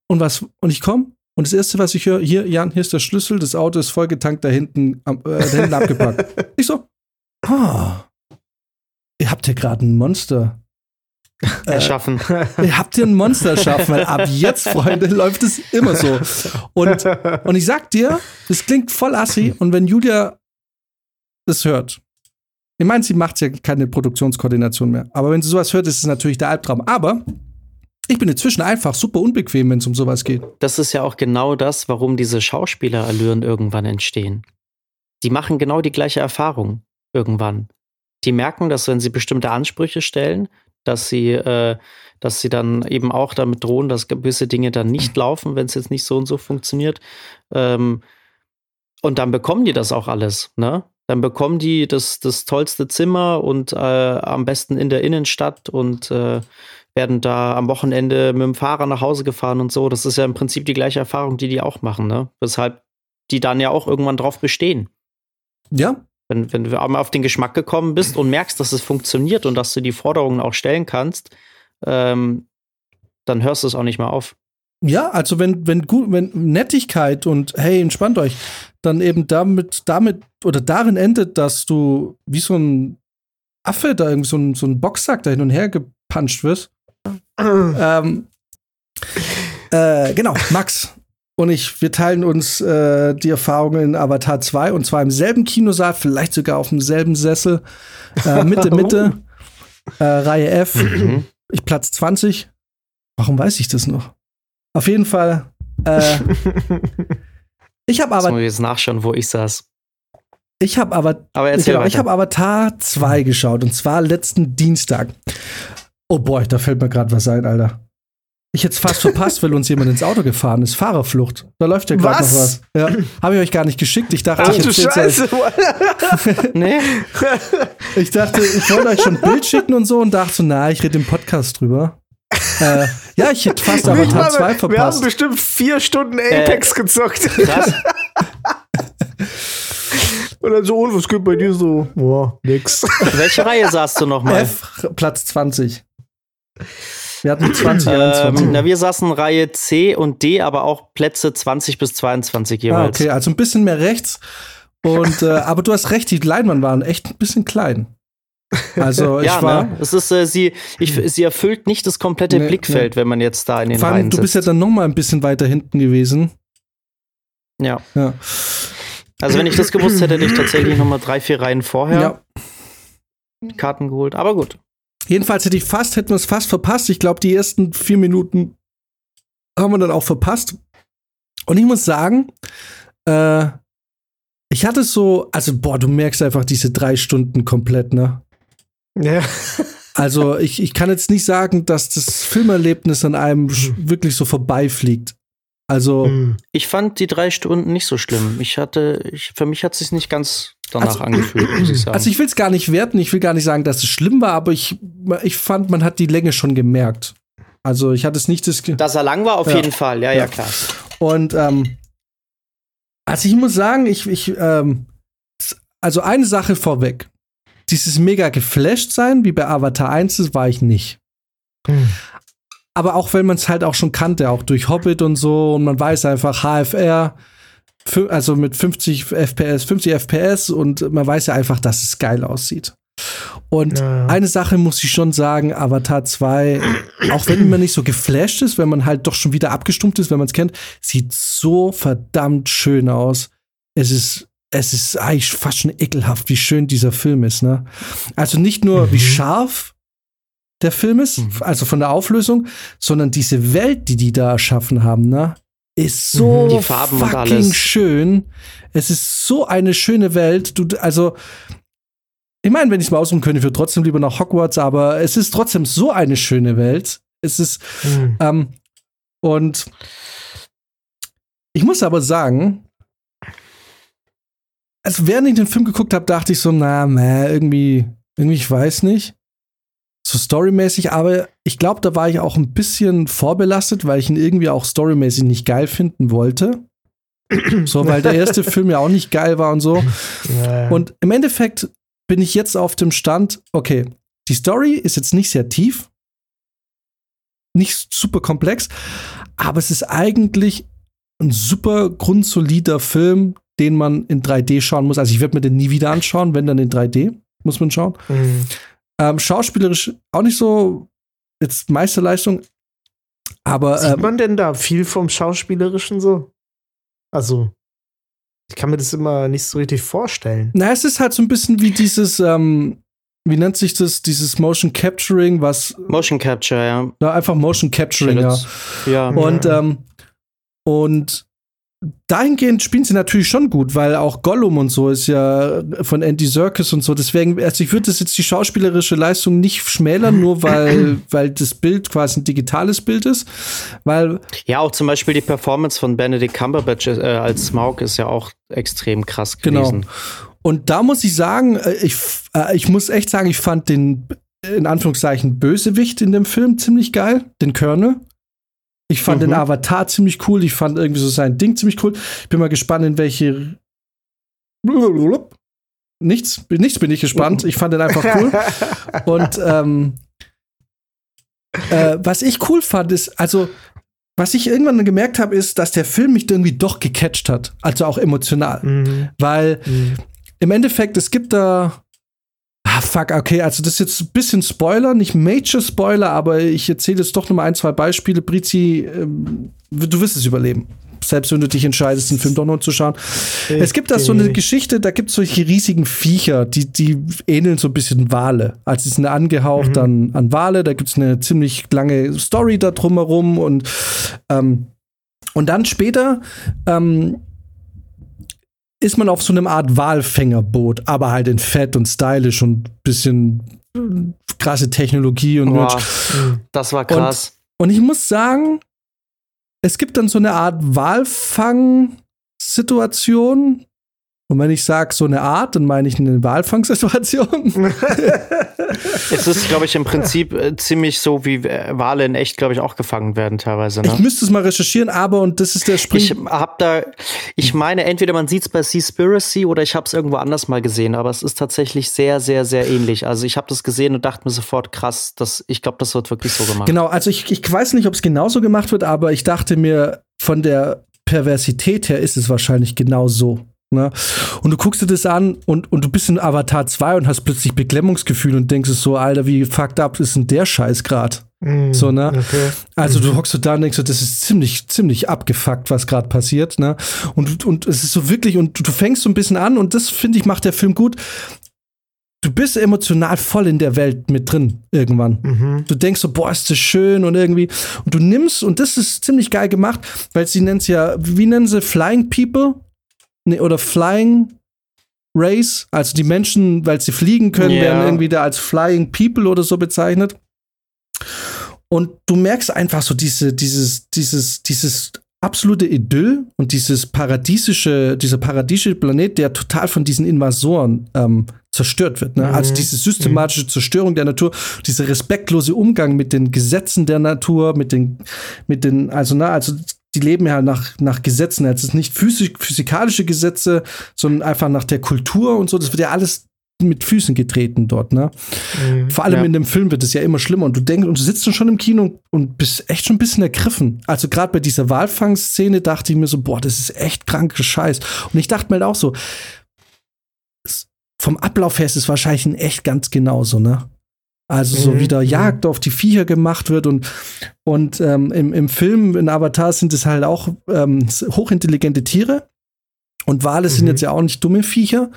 Speaker 1: Und was, und ich komme und das erste, was ich höre, hier, Jan, hier ist der Schlüssel, das Auto ist vollgetankt, da hinten, äh, da hinten abgepackt. Ich so, ah, ihr habt hier gerade ein Monster
Speaker 2: erschaffen.
Speaker 1: Äh, habt ihr ein Monster erschaffen, weil ab jetzt, Freunde, läuft es immer so. Und, und ich sag dir, das klingt voll assi und wenn Julia das hört, ich meine, sie macht ja keine Produktionskoordination mehr, aber wenn sie sowas hört, ist es natürlich der Albtraum. Aber ich bin inzwischen einfach super unbequem, wenn es um sowas geht.
Speaker 2: Das ist ja auch genau das, warum diese Schauspielerallüren irgendwann entstehen. Die machen genau die gleiche Erfahrung irgendwann. Die merken, dass wenn sie bestimmte Ansprüche stellen, dass sie, äh, dass sie dann eben auch damit drohen, dass gewisse Dinge dann nicht laufen, wenn es jetzt nicht so und so funktioniert. Ähm, und dann bekommen die das auch alles, ne? Dann bekommen die das, das tollste Zimmer und äh, am besten in der Innenstadt und äh, werden da am Wochenende mit dem Fahrer nach Hause gefahren und so. Das ist ja im Prinzip die gleiche Erfahrung, die die auch machen, ne? Weshalb die dann ja auch irgendwann drauf bestehen.
Speaker 1: Ja,
Speaker 2: wenn, wenn du einmal auf den Geschmack gekommen bist und merkst, dass es funktioniert und dass du die Forderungen auch stellen kannst, ähm, dann hörst du es auch nicht mehr auf.
Speaker 1: Ja, also wenn, wenn gut, wenn Nettigkeit und hey, entspannt euch, dann eben damit, damit oder darin endet, dass du wie so ein Affe da irgendwie so ein, so ein Boxsack da hin und her gepuncht wirst. ähm, äh, genau, Max, und ich, wir teilen uns äh, die Erfahrungen in Avatar 2 und zwar im selben Kinosaal, vielleicht sogar auf demselben Sessel. Äh, Mitte, Mitte, äh, Reihe F. Mhm. Ich Platz 20. Warum weiß ich das noch? Auf jeden Fall. Äh, ich habe aber.
Speaker 2: Muss jetzt nachschauen, wo ich saß.
Speaker 1: Ich habe aber, aber ich, genau, ich habe Avatar 2 geschaut und zwar letzten Dienstag. Oh boy, da fällt mir gerade was ein, Alter. Ich hätte es fast verpasst, weil uns jemand ins Auto gefahren ist. Fahrerflucht. Da läuft ja gerade noch was. Ja. Habe ich euch gar nicht geschickt. Ich dachte, Ach, ich Scheiße. nee. Ich dachte, ich wollte euch schon ein Bild schicken und so und dachte so, na, ich rede im Podcast drüber. Äh, ja, ich hätte fast Avatar 2 verpasst. Wir haben
Speaker 3: bestimmt vier Stunden Apex äh, gezockt. Krass. Und dann so, und was geht bei dir so? Boah, nix.
Speaker 2: Welche Reihe saßt du nochmal?
Speaker 1: F, Platz 20. Wir hatten 20, ähm,
Speaker 2: Na, wir saßen Reihe C und D, aber auch Plätze 20 bis 22 jeweils.
Speaker 1: Ah, okay, also ein bisschen mehr rechts. Und, äh, aber du hast recht, die Leinwand waren echt ein bisschen klein. Also ich ja, war. Ne?
Speaker 2: Es ist, äh, sie, ich, sie erfüllt nicht das komplette nee, Blickfeld, nee. wenn man jetzt da in den Vor allem, Reihen
Speaker 1: du bist ja dann noch mal ein bisschen weiter hinten gewesen.
Speaker 2: Ja. ja. Also wenn ich das gewusst hätte, hätte ich tatsächlich noch mal drei, vier Reihen vorher ja. Karten geholt. Aber gut.
Speaker 1: Jedenfalls hätte ich fast, hätten wir es fast verpasst. Ich glaube, die ersten vier Minuten haben wir dann auch verpasst. Und ich muss sagen, äh, ich hatte so, also boah, du merkst einfach diese drei Stunden komplett, ne? Ja. Also ich, ich kann jetzt nicht sagen, dass das Filmerlebnis an einem mhm. wirklich so vorbeifliegt. Also. Mhm.
Speaker 2: Ich fand die drei Stunden nicht so schlimm. Ich hatte, ich, für mich hat es sich nicht ganz danach also, angefühlt, muss ich sagen.
Speaker 1: Also ich will es gar nicht werten, ich will gar nicht sagen, dass es schlimm war, aber ich, ich fand, man hat die Länge schon gemerkt. Also ich hatte es nicht das.
Speaker 2: Dass er lang war, auf ja. jeden Fall, ja, ja, ja, klar.
Speaker 1: Und ähm, also ich muss sagen, ich, ich ähm, also eine Sache vorweg. Dieses mega geflasht sein, wie bei Avatar 1, das war ich nicht. Hm. Aber auch wenn man es halt auch schon kannte, auch durch Hobbit und so, und man weiß einfach, HFR, also mit 50 FPS, 50 FPS und man weiß ja einfach, dass es geil aussieht. Und ja. eine Sache muss ich schon sagen, Avatar 2, auch wenn man nicht so geflasht ist, wenn man halt doch schon wieder abgestumpft ist, wenn man es kennt, sieht so verdammt schön aus. Es ist es ist eigentlich fast schon ekelhaft, wie schön dieser Film ist, ne? Also nicht nur mhm. wie scharf der Film ist, mhm. also von der Auflösung, sondern diese Welt, die die da erschaffen haben, ne? Ist so mhm, fucking schön. Es ist so eine schöne Welt. Du, also, ich meine, wenn ich es mal aussuchen könnte, ich würde trotzdem lieber nach Hogwarts, aber es ist trotzdem so eine schöne Welt. Es ist, mhm. ähm, und ich muss aber sagen, also während ich den Film geguckt habe, dachte ich so, na, na, irgendwie, irgendwie, ich weiß nicht. So storymäßig, aber ich glaube, da war ich auch ein bisschen vorbelastet, weil ich ihn irgendwie auch storymäßig nicht geil finden wollte. so, weil der erste Film ja auch nicht geil war und so. Ja. Und im Endeffekt bin ich jetzt auf dem Stand, okay, die Story ist jetzt nicht sehr tief, nicht super komplex, aber es ist eigentlich ein super grundsolider Film, den man in 3D schauen muss. Also ich werde mir den nie wieder anschauen, wenn dann in 3D, muss man schauen. Mhm. Ähm, schauspielerisch auch nicht so jetzt Meisterleistung. Aber
Speaker 3: sieht ähm, man denn da viel vom Schauspielerischen so? Also, ich kann mir das immer nicht so richtig vorstellen.
Speaker 1: Na, es ist halt so ein bisschen wie dieses, ähm, wie nennt sich das, dieses Motion Capturing, was.
Speaker 2: Motion Capture, ja.
Speaker 1: Ja, einfach Motion Capturing, ja. ja. Und, ähm, und dahingehend spielen sie natürlich schon gut, weil auch Gollum und so ist ja von Andy Serkis und so. Deswegen, also ich würde das jetzt die schauspielerische Leistung nicht schmälern, nur weil, weil das Bild quasi ein digitales Bild ist. Weil
Speaker 2: ja, auch zum Beispiel die Performance von Benedict Cumberbatch äh, als Smaug ist ja auch extrem krass genau. gewesen. Genau.
Speaker 1: Und da muss ich sagen, äh, ich, äh, ich muss echt sagen, ich fand den in Anführungszeichen Bösewicht in dem Film ziemlich geil, den Colonel. Ich fand mhm. den Avatar ziemlich cool. Ich fand irgendwie so sein Ding ziemlich cool. Ich bin mal gespannt, in welche. Nichts, nichts bin ich gespannt. Ich fand den einfach cool. Und ähm, äh, was ich cool fand, ist, also, was ich irgendwann gemerkt habe, ist, dass der Film mich irgendwie doch gecatcht hat. Also auch emotional. Mhm. Weil mhm. im Endeffekt, es gibt da Ah, fuck, okay, also das ist jetzt ein bisschen Spoiler, nicht Major Spoiler, aber ich erzähle jetzt doch noch mal ein, zwei Beispiele. Brizi, ähm, du wirst es überleben. Selbst wenn du dich entscheidest, den Film doch noch zu schauen. Okay. Es gibt da so eine Geschichte, da gibt es solche riesigen Viecher, die, die ähneln so ein bisschen Wale. Also die sind angehaucht mhm. an, an Wale, da gibt es eine ziemlich lange Story da drumherum und, ähm, und dann später ähm, ist man auf so einem Art Walfängerboot, aber halt in fett und stylisch und bisschen krasse Technologie und
Speaker 2: Boah, Das war krass.
Speaker 1: Und, und ich muss sagen, es gibt dann so eine Art Walfang-Situation, und wenn ich sage so eine Art, dann meine ich eine Walfangsituation.
Speaker 2: es ist, glaube ich, im Prinzip äh, ziemlich so, wie äh, Wale in echt, glaube ich, auch gefangen werden teilweise. Ne?
Speaker 1: Ich müsste es mal recherchieren, aber und das ist der Spring.
Speaker 2: Ich habe da, ich meine, entweder man sieht es bei Seaspiracy oder ich habe es irgendwo anders mal gesehen, aber es ist tatsächlich sehr, sehr, sehr ähnlich. Also ich habe das gesehen und dachte mir sofort, krass, das, ich glaube, das wird wirklich so gemacht.
Speaker 1: Genau, also ich, ich weiß nicht, ob es genauso gemacht wird, aber ich dachte mir, von der Perversität her ist es wahrscheinlich genau so. Ne? Und du guckst dir das an und, und du bist in Avatar 2 und hast plötzlich Beklemmungsgefühl und denkst so, Alter, wie fucked up ist denn der Scheiß grad? Mm, so, ne? Okay. Also du mhm. hockst so da und denkst so, das ist ziemlich, ziemlich abgefuckt, was gerade passiert, ne? Und, und es ist so wirklich, und du fängst so ein bisschen an und das, finde ich, macht der Film gut. Du bist emotional voll in der Welt mit drin irgendwann. Mhm. Du denkst so, boah, ist das schön und irgendwie. Und du nimmst, und das ist ziemlich geil gemacht, weil sie nennt es ja, wie nennen sie Flying People? Nee, oder Flying Race, also die Menschen, weil sie fliegen können, yeah. werden irgendwie da als Flying People oder so bezeichnet. Und du merkst einfach so diese, dieses, dieses, dieses absolute Idyll und dieses paradiesische, dieser paradiesische Planet, der total von diesen Invasoren ähm, zerstört wird. Ne? Also mhm. Also diese systematische Zerstörung der Natur, dieser respektlose Umgang mit den Gesetzen der Natur, mit den, mit den, also na, also die leben ja nach, nach Gesetzen. Es ist nicht physik, physikalische Gesetze, sondern einfach nach der Kultur und so. Das wird ja alles mit Füßen getreten dort, ne? Mhm, Vor allem ja. in dem Film wird es ja immer schlimmer und du denkst und du sitzt schon im Kino und bist echt schon ein bisschen ergriffen. Also gerade bei dieser Walfangszene dachte ich mir so, boah, das ist echt kranker Scheiß. Und ich dachte mir halt auch so, vom Ablauf her ist es wahrscheinlich in echt ganz genauso, ne? Also so mhm. wie da mhm. Jagd auf die Viecher gemacht wird und, und ähm, im, im Film in Avatar sind es halt auch ähm, hochintelligente Tiere und Wale mhm. sind jetzt ja auch nicht dumme Viecher.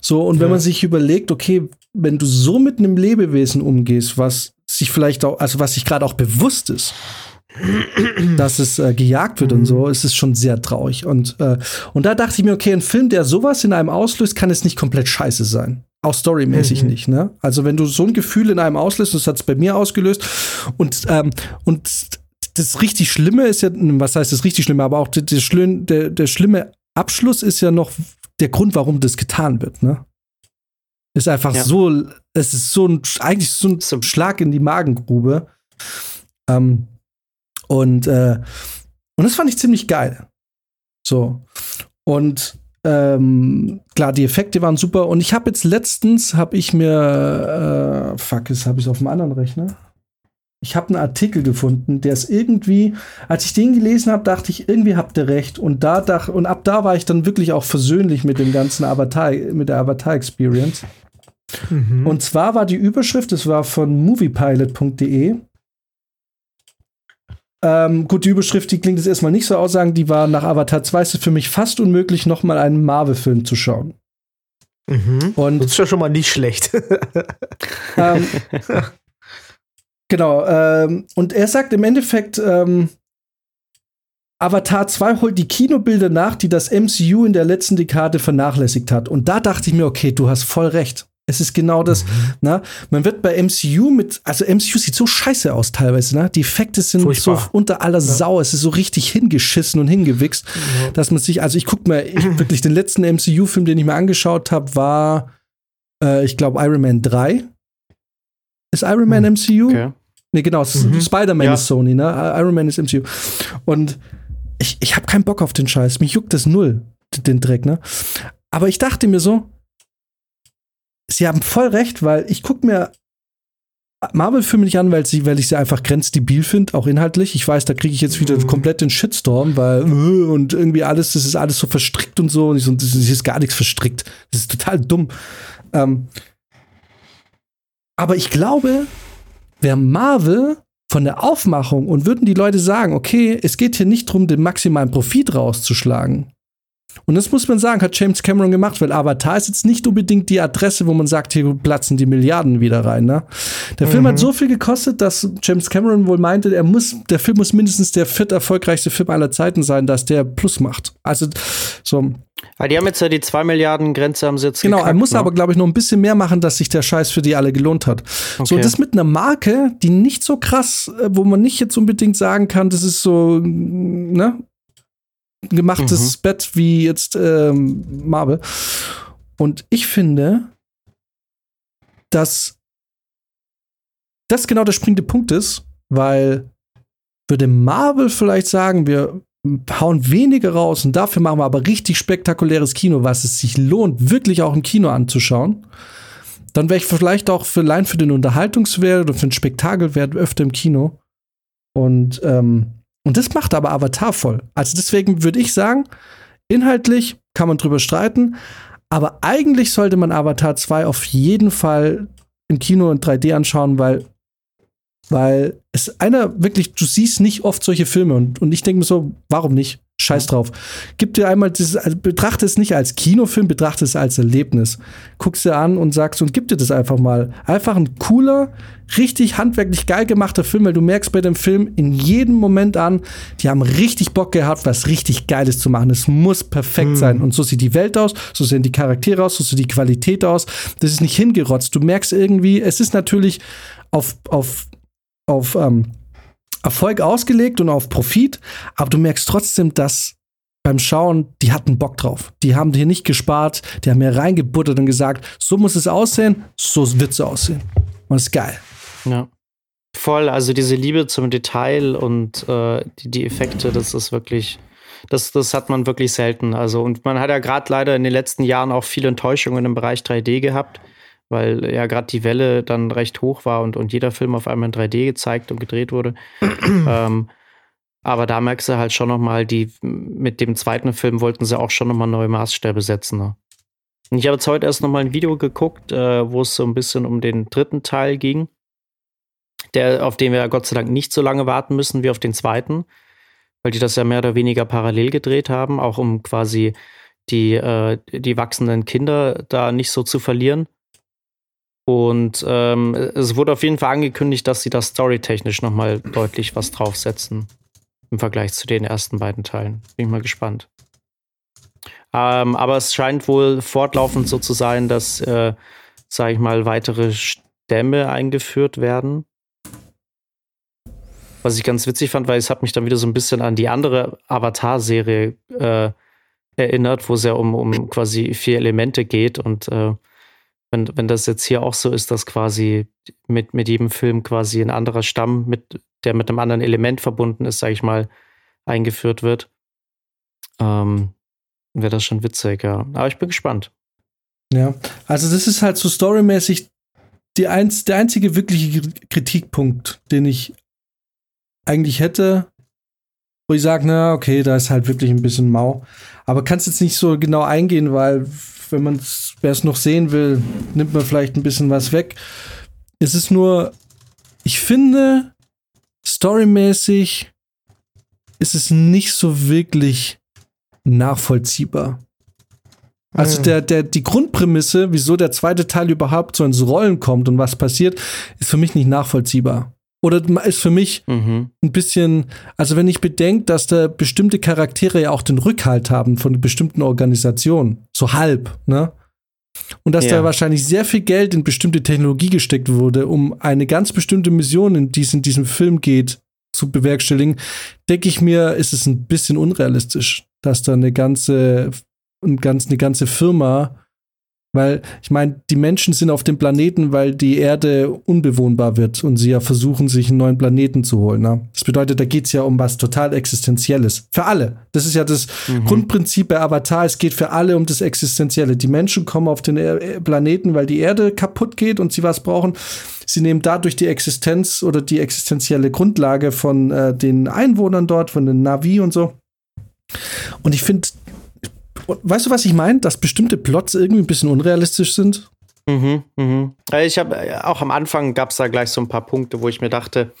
Speaker 1: So, und wenn man sich überlegt, okay, wenn du so mit einem Lebewesen umgehst, was sich vielleicht auch, also was sich gerade auch bewusst ist, dass es äh, gejagt wird mhm. und so, ist es schon sehr traurig. Und, äh, und da dachte ich mir, okay, ein Film, der sowas in einem auslöst, kann es nicht komplett scheiße sein. Auch storymäßig mhm. nicht, ne? Also, wenn du so ein Gefühl in einem auslöst, das hat es bei mir ausgelöst, und, ähm, und das richtig Schlimme ist ja, was heißt das richtig Schlimme, aber auch der, der, der schlimme Abschluss ist ja noch der Grund, warum das getan wird, ne? Ist einfach ja. so, es ist so ein, eigentlich so ein Schlag in die Magengrube. Ähm, und, äh, und das fand ich ziemlich geil. So. Und ähm, klar, die Effekte waren super. Und ich habe jetzt letztens, habe ich mir, äh, fuck, jetzt habe ich es auf dem anderen Rechner ich habe einen Artikel gefunden, der ist irgendwie, als ich den gelesen habe, dachte ich, irgendwie habt ihr recht. Und da dach, und ab da war ich dann wirklich auch versöhnlich mit dem ganzen Avatar, mit der Avatar-Experience. Mhm. Und zwar war die Überschrift, es war von moviepilot.de. Ähm, gut, die Überschrift, die klingt jetzt erstmal nicht so aussagen, die war nach Avatar 2 ist es für mich fast unmöglich, nochmal einen Marvel-Film zu schauen.
Speaker 3: Mhm. Und das ist ja schon mal nicht schlecht.
Speaker 1: ähm, Genau, ähm, und er sagt im Endeffekt, ähm, Avatar 2 holt die Kinobilder nach, die das MCU in der letzten Dekade vernachlässigt hat. Und da dachte ich mir, okay, du hast voll recht. Es ist genau das, mhm. na, man wird bei MCU mit, also MCU sieht so scheiße aus teilweise, ne? Die Effekte sind Furchtbar. so unter aller ja. Sau, es ist so richtig hingeschissen und hingewichst, ja. dass man sich, also ich guck mir ich, wirklich den letzten MCU-Film, den ich mir angeschaut habe, war, äh, ich glaube, Iron Man 3. Ist Iron Man MCU? Okay. Nee, genau. Mhm. Spider-Man ja. ist Sony, ne? Iron Man ist MCU. Und ich, ich habe keinen Bock auf den Scheiß. Mich juckt das null, den Dreck, ne? Aber ich dachte mir so, sie haben voll recht, weil ich gucke mir Marvel-Filme nicht an, weil, sie, weil ich sie einfach grenzdebil finde, auch inhaltlich. Ich weiß, da kriege ich jetzt wieder mhm. komplett den Shitstorm, weil äh, und irgendwie alles, das ist alles so verstrickt und so. Und ich so, das ist gar nichts verstrickt. Das ist total dumm. Ähm, aber ich glaube, wäre Marvel von der Aufmachung und würden die Leute sagen, okay, es geht hier nicht darum, den maximalen Profit rauszuschlagen. Und das muss man sagen, hat James Cameron gemacht, weil Avatar ist jetzt nicht unbedingt die Adresse, wo man sagt, hier platzen die Milliarden wieder rein. Ne? Der mhm. Film hat mhm. so viel gekostet, dass James Cameron wohl meinte, er muss, der Film muss mindestens der viert erfolgreichste Film aller Zeiten sein, dass der Plus macht. Also so.
Speaker 2: Aber die haben jetzt ja die 2 Milliarden Grenze am Sitz.
Speaker 1: Genau, gekackt, er muss ne? aber, glaube ich, noch ein bisschen mehr machen, dass sich der Scheiß für die alle gelohnt hat. Okay. So, das mit einer Marke, die nicht so krass, äh, wo man nicht jetzt unbedingt sagen kann, das ist so, ne, gemachtes mhm. Bett wie jetzt ähm, Marvel. Und ich finde, dass das genau der springende Punkt ist, weil würde Marvel vielleicht sagen, wir hauen weniger raus und dafür machen wir aber richtig spektakuläres Kino, was es sich lohnt, wirklich auch im Kino anzuschauen, dann wäre ich vielleicht auch für, allein für den Unterhaltungswert oder für den Spektakelwert öfter im Kino. Und, ähm, und das macht aber Avatar voll. Also deswegen würde ich sagen, inhaltlich kann man drüber streiten, aber eigentlich sollte man Avatar 2 auf jeden Fall im Kino in 3D anschauen, weil weil es einer wirklich, du siehst nicht oft solche Filme und, und ich denke mir so, warum nicht? Scheiß drauf. Gib dir einmal dieses, also betrachte es nicht als Kinofilm, betrachte es als Erlebnis. Guckst dir an und sagst und gib dir das einfach mal. Einfach ein cooler, richtig handwerklich geil gemachter Film, weil du merkst bei dem Film in jedem Moment an, die haben richtig Bock gehabt, was richtig Geiles zu machen. Es muss perfekt mhm. sein. Und so sieht die Welt aus, so sehen die Charaktere aus, so sieht die Qualität aus. Das ist nicht hingerotzt. Du merkst irgendwie, es ist natürlich auf, auf auf ähm, Erfolg ausgelegt und auf Profit, aber du merkst trotzdem, dass beim Schauen, die hatten Bock drauf. Die haben hier nicht gespart, die haben hier reingebuttert und gesagt, so muss es aussehen, so wird es aussehen. Und ist geil.
Speaker 2: Ja. Voll, also diese Liebe zum Detail und äh, die, die Effekte, das ist wirklich, das, das hat man wirklich selten. Also, und man hat ja gerade leider in den letzten Jahren auch viele Enttäuschungen im Bereich 3D gehabt, weil ja gerade die Welle dann recht hoch war und, und jeder Film auf einmal in 3D gezeigt und gedreht wurde. ähm, aber da merkst du halt schon nochmal, die mit dem zweiten Film wollten sie auch schon nochmal neue Maßstäbe setzen. Ne? Und ich habe jetzt heute erst nochmal ein Video geguckt, äh, wo es so ein bisschen um den dritten Teil ging, der, auf den wir ja Gott sei Dank nicht so lange warten müssen wie auf den zweiten, weil die das ja mehr oder weniger parallel gedreht haben, auch um quasi die, äh, die wachsenden Kinder da nicht so zu verlieren. Und ähm, es wurde auf jeden Fall angekündigt, dass sie da storytechnisch nochmal deutlich was draufsetzen im Vergleich zu den ersten beiden Teilen. Bin ich mal gespannt. Ähm, aber es scheint wohl fortlaufend so zu sein, dass, äh, sage ich mal, weitere Stämme eingeführt werden. Was ich ganz witzig fand, weil es hat mich dann wieder so ein bisschen an die andere Avatar-Serie äh, erinnert, wo es ja um, um quasi vier Elemente geht. Und äh, wenn, wenn das jetzt hier auch so ist, dass quasi mit, mit jedem Film quasi ein anderer Stamm, mit, der mit einem anderen Element verbunden ist, sage ich mal, eingeführt wird, ähm, wäre das schon witzig, ja. Aber ich bin gespannt.
Speaker 1: Ja, also das ist halt so storymäßig die einz der einzige wirkliche Kritikpunkt, den ich eigentlich hätte, wo ich sage, na, okay, da ist halt wirklich ein bisschen mau. Aber kannst jetzt nicht so genau eingehen, weil wenn man wer es noch sehen will, nimmt man vielleicht ein bisschen was weg. Es ist nur, ich finde, storymäßig ist es nicht so wirklich nachvollziehbar. Also hm. der, der, die Grundprämisse, wieso der zweite Teil überhaupt so ins Rollen kommt und was passiert, ist für mich nicht nachvollziehbar. Oder ist für mich mhm. ein bisschen, also wenn ich bedenke, dass da bestimmte Charaktere ja auch den Rückhalt haben von bestimmten Organisationen, so halb, ne? Und dass ja. da wahrscheinlich sehr viel Geld in bestimmte Technologie gesteckt wurde, um eine ganz bestimmte Mission, in die es in diesem Film geht, zu bewerkstelligen, denke ich mir, ist es ein bisschen unrealistisch, dass da eine ganze, eine ganze Firma weil ich meine, die Menschen sind auf dem Planeten, weil die Erde unbewohnbar wird und sie ja versuchen, sich einen neuen Planeten zu holen. Ne? Das bedeutet, da geht es ja um was total Existenzielles. Für alle. Das ist ja das mhm. Grundprinzip bei Avatar. Es geht für alle um das Existenzielle. Die Menschen kommen auf den er Planeten, weil die Erde kaputt geht und sie was brauchen. Sie nehmen dadurch die Existenz oder die existenzielle Grundlage von äh, den Einwohnern dort, von den Navi und so. Und ich finde, weißt du, was ich meine? Dass bestimmte Plots irgendwie ein bisschen unrealistisch sind?
Speaker 2: Mhm, mhm. Ich habe äh, auch am Anfang gab es da gleich so ein paar Punkte, wo ich mir dachte,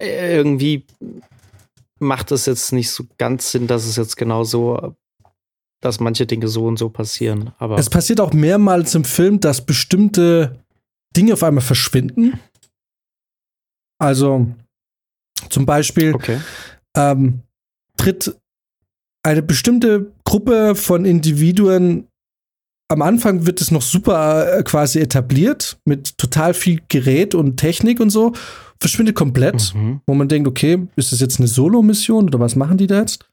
Speaker 2: äh, irgendwie macht es jetzt nicht so ganz Sinn, dass es jetzt genau so, dass manche Dinge so und so passieren. Aber
Speaker 1: es passiert auch mehrmals im Film, dass bestimmte Dinge auf einmal verschwinden. Also zum Beispiel
Speaker 2: okay.
Speaker 1: ähm, tritt eine bestimmte Gruppe von Individuen am Anfang wird es noch super äh, quasi etabliert mit total viel Gerät und Technik und so, verschwindet komplett, mhm. wo man denkt, okay, ist das jetzt eine Solo-Mission oder was machen die da jetzt?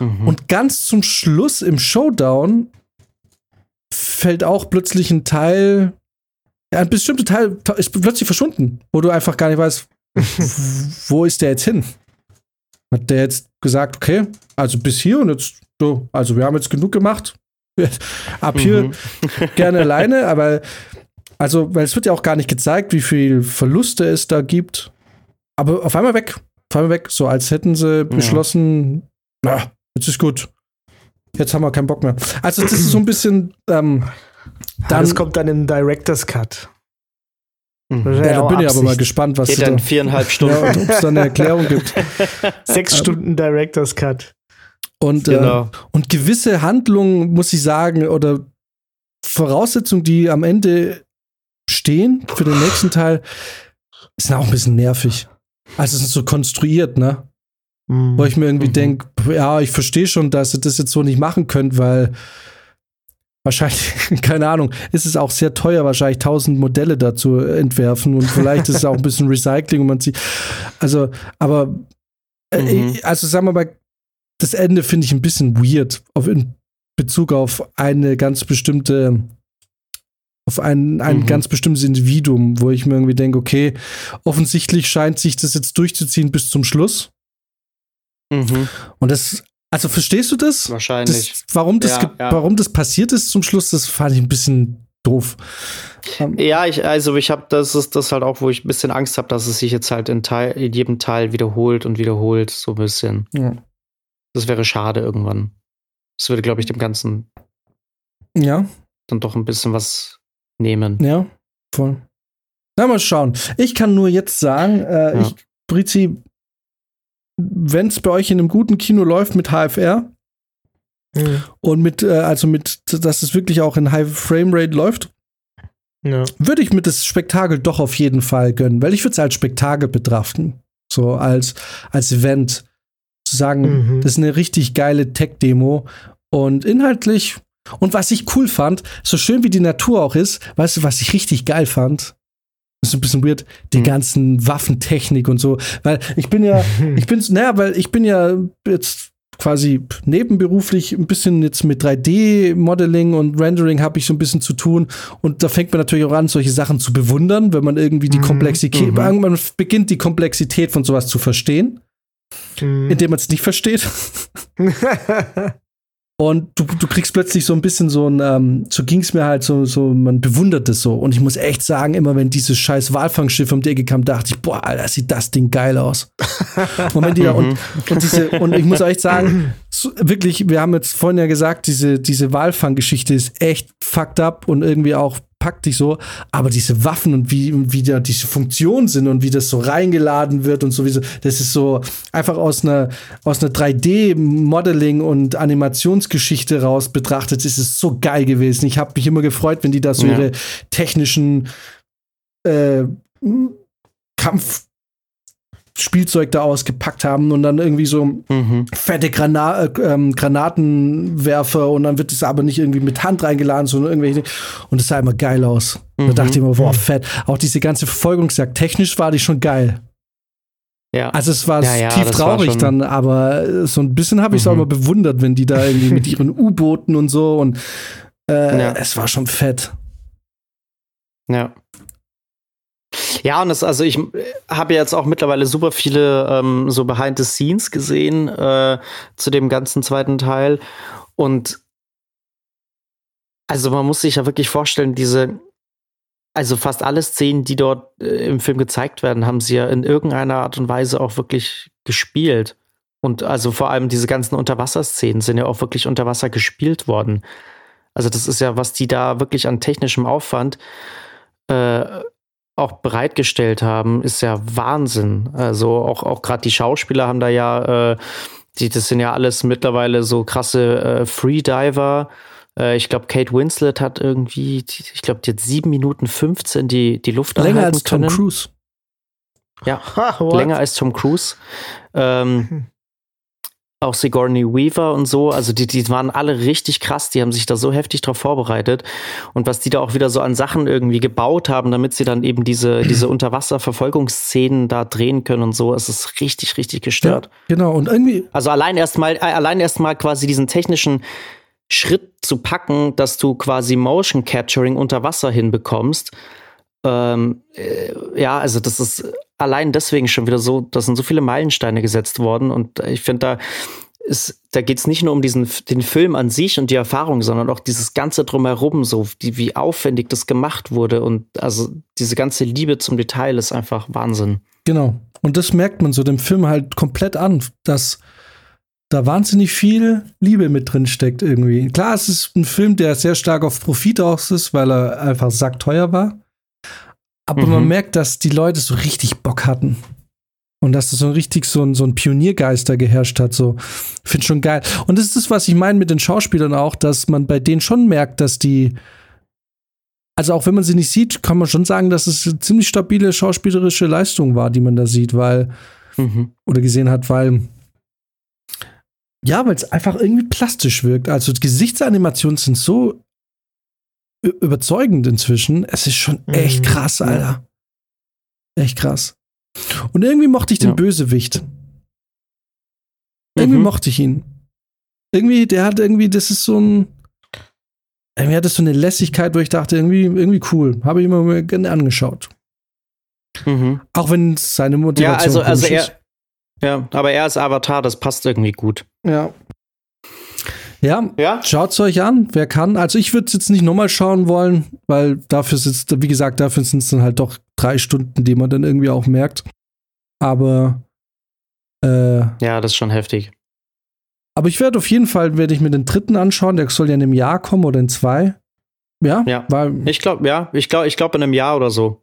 Speaker 1: Mhm. Und ganz zum Schluss im Showdown fällt auch plötzlich ein Teil, ein bestimmter Teil ist plötzlich verschwunden, wo du einfach gar nicht weißt, wo ist der jetzt hin? Hat der jetzt gesagt, okay, also bis hier und jetzt so, also wir haben jetzt genug gemacht. Ab hier mhm. gerne alleine, aber also, weil es wird ja auch gar nicht gezeigt, wie viel Verluste es da gibt. Aber auf einmal weg. Auf einmal weg. So als hätten sie beschlossen, ja. na, jetzt ist gut. Jetzt haben wir keinen Bock mehr. Also, das ist so ein bisschen. Ähm,
Speaker 3: dann, das kommt dann im Director's Cut.
Speaker 1: Mhm. Ja, da bin ich aber mal gespannt, was
Speaker 2: Geht dann da, viereinhalb Stunden. Ja,
Speaker 1: ob es da eine Erklärung gibt.
Speaker 3: Sechs ähm, Stunden Director's Cut.
Speaker 1: Und, äh, genau. äh, und gewisse Handlungen, muss ich sagen, oder Voraussetzungen, die am Ende stehen für den nächsten Teil, sind auch ein bisschen nervig. Also es ist so konstruiert, ne? Mhm. Wo ich mir irgendwie mhm. denke, ja, ich verstehe schon, dass ihr das jetzt so nicht machen könnt, weil wahrscheinlich, keine Ahnung, ist es auch sehr teuer, wahrscheinlich tausend Modelle dazu entwerfen und vielleicht ist es auch ein bisschen Recycling und man sieht, also, aber, äh, mhm. also sagen wir mal, das Ende finde ich ein bisschen weird auf, in Bezug auf eine ganz bestimmte, auf ein, ein mhm. ganz bestimmtes Individuum, wo ich mir irgendwie denke, okay, offensichtlich scheint sich das jetzt durchzuziehen bis zum Schluss. Mhm. Und das also verstehst du das?
Speaker 2: Wahrscheinlich.
Speaker 1: Das, warum, das ja, ja. warum das passiert ist zum Schluss, das fand ich ein bisschen doof.
Speaker 2: Um, ja, ich, also ich habe, das ist das halt auch, wo ich ein bisschen Angst habe, dass es sich jetzt halt in, Teil, in jedem Teil wiederholt und wiederholt, so ein bisschen. Ja. Das wäre schade irgendwann. Das würde, glaube ich, dem Ganzen
Speaker 1: ja.
Speaker 2: dann doch ein bisschen was nehmen.
Speaker 1: Ja, voll. Na, mal schauen. Ich kann nur jetzt sagen, äh, ja. ich, Brizi, wenn es bei euch in einem guten Kino läuft mit HFR mhm. und mit, äh, also mit, dass es wirklich auch in High Frame Rate läuft, ja. würde ich mir das Spektakel doch auf jeden Fall gönnen, weil ich würde es als Spektakel betrachten. So als, als Event. Zu sagen, mhm. das ist eine richtig geile Tech-Demo und inhaltlich. Und was ich cool fand, so schön wie die Natur auch ist, weißt du, was ich richtig geil fand? Das ist ein bisschen weird, die mhm. ganzen Waffentechnik und so. Weil ich bin ja, ich bin, naja, weil ich bin ja jetzt quasi nebenberuflich ein bisschen jetzt mit 3D-Modeling und Rendering habe ich so ein bisschen zu tun. Und da fängt man natürlich auch an, solche Sachen zu bewundern, wenn man irgendwie die mhm. Komplexität, mhm. man beginnt die Komplexität von sowas zu verstehen, mhm. indem man es nicht versteht. Und du, du kriegst plötzlich so ein bisschen so ein, ähm, so ging es mir halt so, so, man bewundert es so. Und ich muss echt sagen, immer wenn dieses scheiß Walfangschiff um die Ecke kam, dachte ich, boah, Alter, sieht das Ding geil aus. und, wenn die, mhm. und, und, diese, und ich muss echt sagen, so, wirklich, wir haben jetzt vorhin ja gesagt, diese, diese Walfanggeschichte ist echt fucked up und irgendwie auch packt dich so, aber diese Waffen und wie, wie da diese Funktionen sind und wie das so reingeladen wird und sowieso, das ist so einfach aus einer, aus einer 3D-Modeling und Animationsgeschichte raus betrachtet, ist es so geil gewesen. Ich habe mich immer gefreut, wenn die da so ja. ihre technischen äh, Kampf Spielzeug da ausgepackt haben und dann irgendwie so mhm. fette Grana äh, ähm, Granatenwerfer und dann wird es aber nicht irgendwie mit Hand reingeladen, sondern irgendwelche und es sah immer geil aus. Mhm. Da dachte ich mir, boah, mhm. fett. Auch diese ganze Verfolgungsjagd, technisch war die schon geil. Ja. Also es war ja, ja, tief traurig dann, aber so ein bisschen habe ich es mhm. auch immer bewundert, wenn die da irgendwie mit ihren U-Booten und so und äh, ja. es war schon fett.
Speaker 2: Ja. Ja, und das, also ich habe jetzt auch mittlerweile super viele ähm, so Behind the Scenes gesehen äh, zu dem ganzen zweiten Teil. Und also man muss sich ja wirklich vorstellen, diese, also fast alle Szenen, die dort äh, im Film gezeigt werden, haben sie ja in irgendeiner Art und Weise auch wirklich gespielt. Und also vor allem diese ganzen Unterwasserszenen sind ja auch wirklich unter Wasser gespielt worden. Also das ist ja, was die da wirklich an technischem Aufwand äh, auch bereitgestellt haben, ist ja Wahnsinn. Also auch, auch gerade die Schauspieler haben da ja, äh, die, das sind ja alles mittlerweile so krasse äh, Freediver. Äh, ich glaube, Kate Winslet hat irgendwie, ich glaube, die hat sieben Minuten 15 die, die Luft
Speaker 1: Länger als Tom können. Cruise.
Speaker 2: Ja, länger als Tom Cruise. Ähm, hm auch Sigourney Weaver und so, also die, die waren alle richtig krass, die haben sich da so heftig drauf vorbereitet und was die da auch wieder so an Sachen irgendwie gebaut haben, damit sie dann eben diese, diese Unterwasserverfolgungsszenen da drehen können und so, es ist richtig, richtig gestört.
Speaker 1: Ja, genau, und irgendwie.
Speaker 2: Also allein erstmal, äh, allein erstmal quasi diesen technischen Schritt zu packen, dass du quasi Motion Capturing unter Wasser hinbekommst. Ähm, äh, ja, also das ist allein deswegen schon wieder so, da sind so viele Meilensteine gesetzt worden und ich finde, da ist, da geht es nicht nur um diesen, den Film an sich und die Erfahrung, sondern auch dieses ganze drumherum, so die, wie aufwendig das gemacht wurde und also diese ganze Liebe zum Detail ist einfach Wahnsinn.
Speaker 1: Genau. Und das merkt man so dem Film halt komplett an, dass da wahnsinnig viel Liebe mit drin steckt irgendwie. Klar, es ist ein Film, der sehr stark auf Profit aus ist, weil er einfach sackteuer war. Aber mhm. man merkt, dass die Leute so richtig Bock hatten. Und dass das so richtig so ein, so ein Pioniergeister geherrscht hat. So, finde schon geil. Und das ist das, was ich meine mit den Schauspielern auch, dass man bei denen schon merkt, dass die, also auch wenn man sie nicht sieht, kann man schon sagen, dass es eine ziemlich stabile schauspielerische Leistung war, die man da sieht, weil, mhm. oder gesehen hat, weil, ja, weil es einfach irgendwie plastisch wirkt. Also Gesichtsanimationen sind so überzeugend inzwischen. Es ist schon echt mhm. krass, Alter. Echt krass. Und irgendwie mochte ich den ja. Bösewicht. Irgendwie mhm. mochte ich ihn. Irgendwie, der hat irgendwie, das ist so ein. Irgendwie hat das so eine Lässigkeit, wo ich dachte, irgendwie, irgendwie cool. Habe ich immer gerne angeschaut. Mhm. Auch wenn seine Motivation
Speaker 2: ja, also, also er, ist. Ja, aber er ist Avatar, das passt irgendwie gut.
Speaker 1: Ja. Ja, ja? schaut es euch an, wer kann. Also ich würde es jetzt nicht nochmal schauen wollen, weil dafür sitzt, wie gesagt, dafür sind es dann halt doch drei Stunden, die man dann irgendwie auch merkt. Aber
Speaker 2: äh, ja, das ist schon heftig.
Speaker 1: Aber ich werde auf jeden Fall, werde ich mir den dritten anschauen, der soll ja in einem Jahr kommen oder in zwei.
Speaker 2: Ja, ja. Weil, ich glaube, ja, ich glaube, ich glaube in einem Jahr oder so.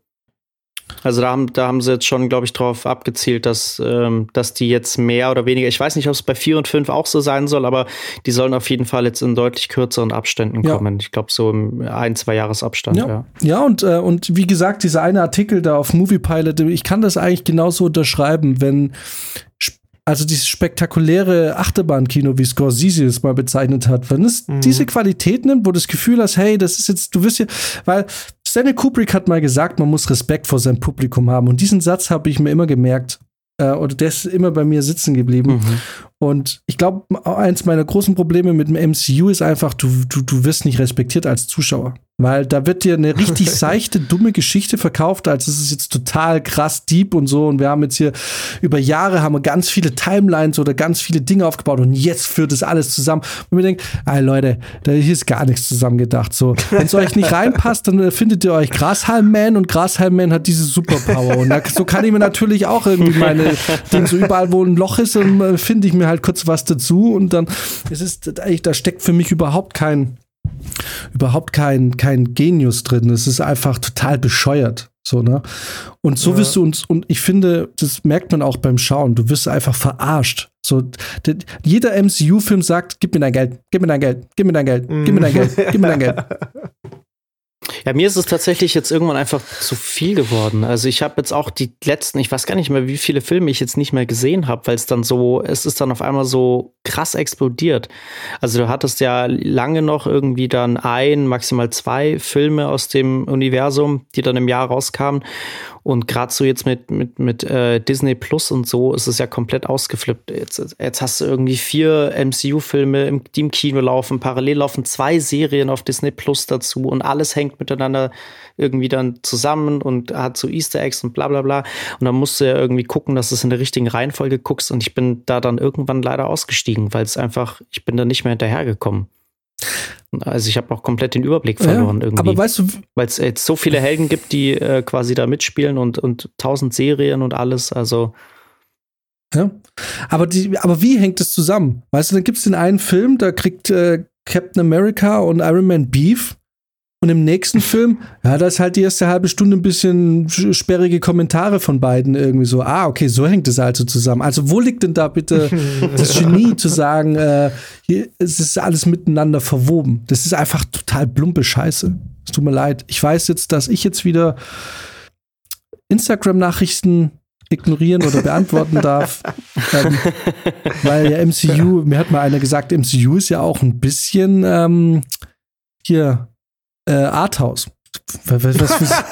Speaker 2: Also da haben, da haben sie jetzt schon, glaube ich, darauf abgezielt, dass, ähm, dass die jetzt mehr oder weniger, ich weiß nicht, ob es bei 4 und 5 auch so sein soll, aber die sollen auf jeden Fall jetzt in deutlich kürzeren Abständen ja. kommen. Ich glaube, so im ein, zwei Jahresabstand.
Speaker 1: Ja, ja. ja und, äh, und wie gesagt, dieser eine Artikel da auf Moviepilot, ich kann das eigentlich genauso unterschreiben, wenn also dieses spektakuläre Achterbahnkino, wie Scorsese es mal bezeichnet hat, wenn es mhm. diese Qualität nimmt, wo du das Gefühl hast, hey, das ist jetzt, du wirst ja, weil Stanley Kubrick hat mal gesagt, man muss Respekt vor seinem Publikum haben. Und diesen Satz habe ich mir immer gemerkt. Äh, oder der ist immer bei mir sitzen geblieben. Mhm. Und ich glaube, eins meiner großen Probleme mit dem MCU ist einfach, du, du, du wirst nicht respektiert als Zuschauer. Weil da wird dir eine richtig seichte, dumme Geschichte verkauft, als es ist jetzt total krass deep und so. Und wir haben jetzt hier über Jahre haben wir ganz viele Timelines oder ganz viele Dinge aufgebaut und jetzt führt das alles zusammen. Und mir denkt, ey Leute, da ist gar nichts zusammengedacht. So, wenn es euch nicht reinpasst, dann findet ihr euch Grashalm-Man und Grashalm-Man hat diese Superpower. Und da, so kann ich mir natürlich auch irgendwie meine Dinge, so überall, wo ein Loch ist, äh, finde ich mir halt kurz was dazu und dann es ist eigentlich, da steckt für mich überhaupt kein überhaupt kein, kein Genius drin. Es ist einfach total bescheuert. So, ne? Und so ja. wirst du uns, und ich finde, das merkt man auch beim Schauen, du wirst einfach verarscht. So, jeder MCU-Film sagt, gib mir dein Geld, gib mir dein Geld, gib mir dein Geld, gib mir dein Geld, gib mir dein Geld.
Speaker 2: Ja, mir ist es tatsächlich jetzt irgendwann einfach zu viel geworden. Also ich habe jetzt auch die letzten, ich weiß gar nicht mehr, wie viele Filme ich jetzt nicht mehr gesehen habe, weil es dann so, es ist dann auf einmal so krass explodiert. Also du hattest ja lange noch irgendwie dann ein, maximal zwei Filme aus dem Universum, die dann im Jahr rauskamen. Und gerade so jetzt mit, mit, mit äh, Disney Plus und so ist es ja komplett ausgeflippt. Jetzt, jetzt hast du irgendwie vier MCU-Filme, die im Kino laufen, parallel laufen zwei Serien auf Disney Plus dazu und alles hängt miteinander irgendwie dann zusammen und hat so Easter Eggs und bla bla bla. Und dann musst du ja irgendwie gucken, dass du es in der richtigen Reihenfolge guckst. Und ich bin da dann irgendwann leider ausgestiegen, weil es einfach, ich bin da nicht mehr hinterhergekommen. Also ich habe auch komplett den Überblick verloren ja, irgendwie. Aber weißt du, weil es jetzt so viele Helden gibt, die äh, quasi da mitspielen und und tausend Serien und alles. Also
Speaker 1: ja, aber die, aber wie hängt es zusammen? Weißt du, dann gibt es den einen Film, da kriegt äh, Captain America und Iron Man Beef und im nächsten Film, ja, da ist halt die erste halbe Stunde ein bisschen sperrige Kommentare von beiden irgendwie so. Ah, okay, so hängt es also zusammen. Also, wo liegt denn da bitte das Genie zu sagen, äh, hier, es ist alles miteinander verwoben? Das ist einfach total plumpe Scheiße. Es tut mir leid. Ich weiß jetzt, dass ich jetzt wieder Instagram-Nachrichten ignorieren oder beantworten darf. ähm, weil ja MCU, mir hat mal einer gesagt, MCU ist ja auch ein bisschen ähm, hier äh, Arthouse. Was, was, was,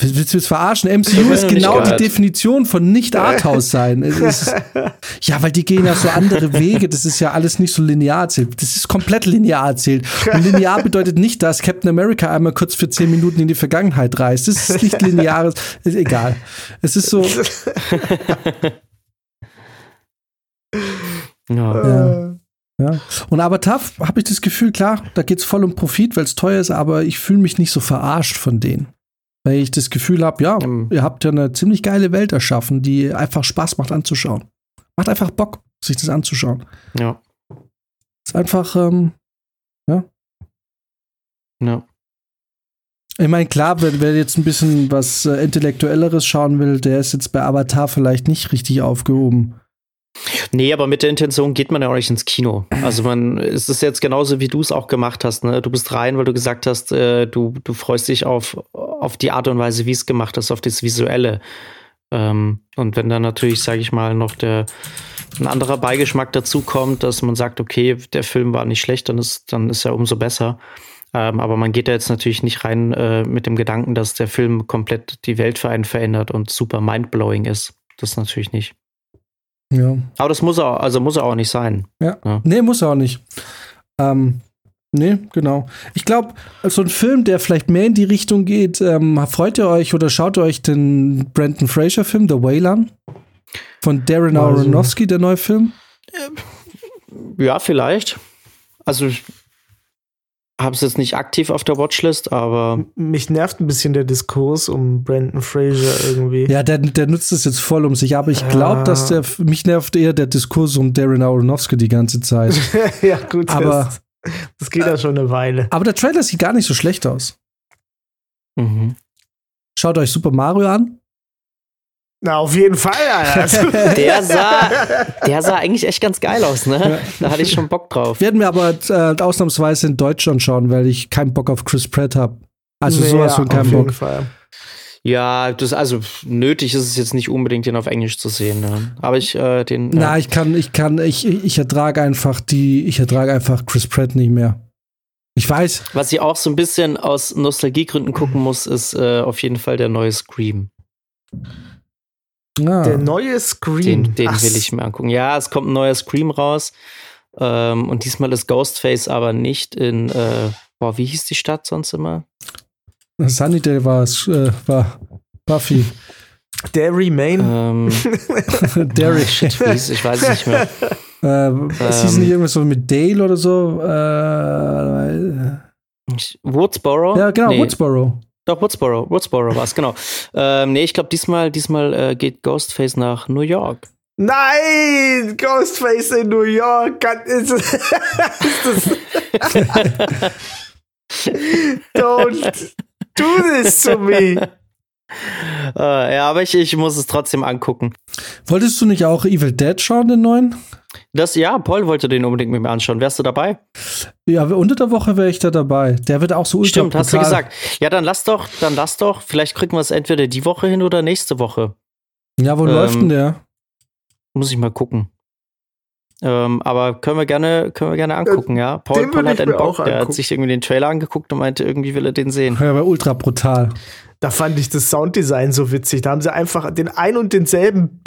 Speaker 1: willst du jetzt verarschen? MCU ist genau die Definition von nicht Arthouse sein. Ist, ja, weil die gehen ja so andere Wege. Das ist ja alles nicht so linear erzählt. Das ist komplett linear erzählt. Und linear bedeutet nicht, dass Captain America einmal kurz für zehn Minuten in die Vergangenheit reist. Das ist nicht lineares. Ist egal. Es ist so. ja. ja. Ja. Und aber tough habe ich das Gefühl, klar, da geht es voll um Profit, weil es teuer ist, aber ich fühle mich nicht so verarscht von denen. Weil ich das Gefühl habe, ja, mhm. ihr habt ja eine ziemlich geile Welt erschaffen, die einfach Spaß macht anzuschauen. Macht einfach Bock, sich das anzuschauen.
Speaker 2: Ja.
Speaker 1: Ist einfach, ähm, ja.
Speaker 2: Ja.
Speaker 1: Ich meine, klar, wer, wer, jetzt ein bisschen was äh, Intellektuelleres schauen will, der ist jetzt bei Avatar vielleicht nicht richtig aufgehoben.
Speaker 2: Nee, aber mit der Intention geht man ja auch nicht ins Kino. Also man, es ist jetzt genauso, wie du es auch gemacht hast. Ne? Du bist rein, weil du gesagt hast, äh, du, du freust dich auf, auf die Art und Weise, wie es gemacht ist, auf das Visuelle. Ähm, und wenn dann natürlich, sage ich mal, noch der ein anderer Beigeschmack dazu kommt, dass man sagt, okay, der Film war nicht schlecht, dann ist, dann ist er umso besser. Ähm, aber man geht da jetzt natürlich nicht rein äh, mit dem Gedanken, dass der Film komplett die Welt für einen verändert und super mindblowing ist. Das natürlich nicht.
Speaker 1: Ja.
Speaker 2: Aber das muss er, also muss er auch nicht sein.
Speaker 1: Ja. ja. Nee, muss er auch nicht. Ähm, nee, genau. Ich glaube, so ein Film, der vielleicht mehr in die Richtung geht, ähm, freut ihr euch oder schaut ihr euch den Brandon Fraser-Film, The Whale an? Von Darren also. Aronofsky, der neue Film?
Speaker 2: Ja, vielleicht. Also habe es jetzt nicht aktiv auf der Watchlist, aber.
Speaker 3: Mich nervt ein bisschen der Diskurs um Brandon Fraser irgendwie.
Speaker 1: Ja, der, der nutzt es jetzt voll um sich, aber ich glaube, ja. dass der. Mich nervt eher der Diskurs um Darren Aronofsky die ganze Zeit.
Speaker 3: ja, gut. Aber, das, das geht ja schon eine Weile.
Speaker 1: Aber der Trailer sieht gar nicht so schlecht aus. Mhm. Schaut euch Super Mario an.
Speaker 3: Na, auf jeden Fall, Alter.
Speaker 2: der, sah, der sah eigentlich echt ganz geil aus, ne? Da hatte ich schon Bock drauf.
Speaker 1: Werden wir aber äh, ausnahmsweise in Deutschland schauen, weil ich keinen Bock auf Chris Pratt habe. Also nee, sowas von keinen Bock. Fall.
Speaker 2: Ja, das also nötig ist es jetzt nicht unbedingt, den auf Englisch zu sehen. Ne? Aber ich äh, den.
Speaker 1: Na, ich kann, ich kann, ich, ich ertrage einfach die, ich ertrage einfach Chris Pratt nicht mehr. Ich weiß.
Speaker 2: Was ich auch so ein bisschen aus Nostalgiegründen gucken muss, ist äh, auf jeden Fall der neue Scream.
Speaker 3: Ah. Der neue Scream.
Speaker 2: Den, den will ich mir angucken. Ja, es kommt ein neuer Scream raus. Ähm, und diesmal ist Ghostface aber nicht in, äh, boah, wie hieß die Stadt sonst immer?
Speaker 1: Sunnydale war es, äh, war Buffy.
Speaker 3: Derry, Maine.
Speaker 2: Ähm, Derry. Shit, ich weiß es nicht mehr.
Speaker 1: Äh, es hieß nicht irgendwas so mit Dale oder so? Äh,
Speaker 2: Woodsboro?
Speaker 1: Ja, genau, nee. Woodsboro.
Speaker 2: Doch, Woodsboro, Woodsboro war es, genau. Ähm, nee, ich glaube, diesmal, diesmal äh, geht Ghostface nach New York.
Speaker 3: Nein! Ghostface in New York! Ist, ist das Don't do this to me!
Speaker 2: Uh, ja, aber ich, ich muss es trotzdem angucken.
Speaker 1: Wolltest du nicht auch Evil Dead schauen, den neuen?
Speaker 2: Das, ja, Paul wollte den unbedingt mit mir anschauen. Wärst du dabei?
Speaker 1: Ja, unter der Woche wäre ich da dabei. Der wird auch so ultra
Speaker 2: Stimmt, hast du gesagt. Ja, dann lass doch, dann lass doch. Vielleicht kriegen wir es entweder die Woche hin oder nächste Woche.
Speaker 1: Ja, wo ähm, läuft denn der?
Speaker 2: Muss ich mal gucken. Ähm, aber können wir gerne, können wir gerne angucken, äh, ja. Paul, Paul hat einen Bock, der hat sich irgendwie den Trailer angeguckt und meinte, irgendwie will er den sehen.
Speaker 1: Ja, aber ultra brutal.
Speaker 3: Da fand ich das Sounddesign so witzig. Da haben sie einfach den ein und denselben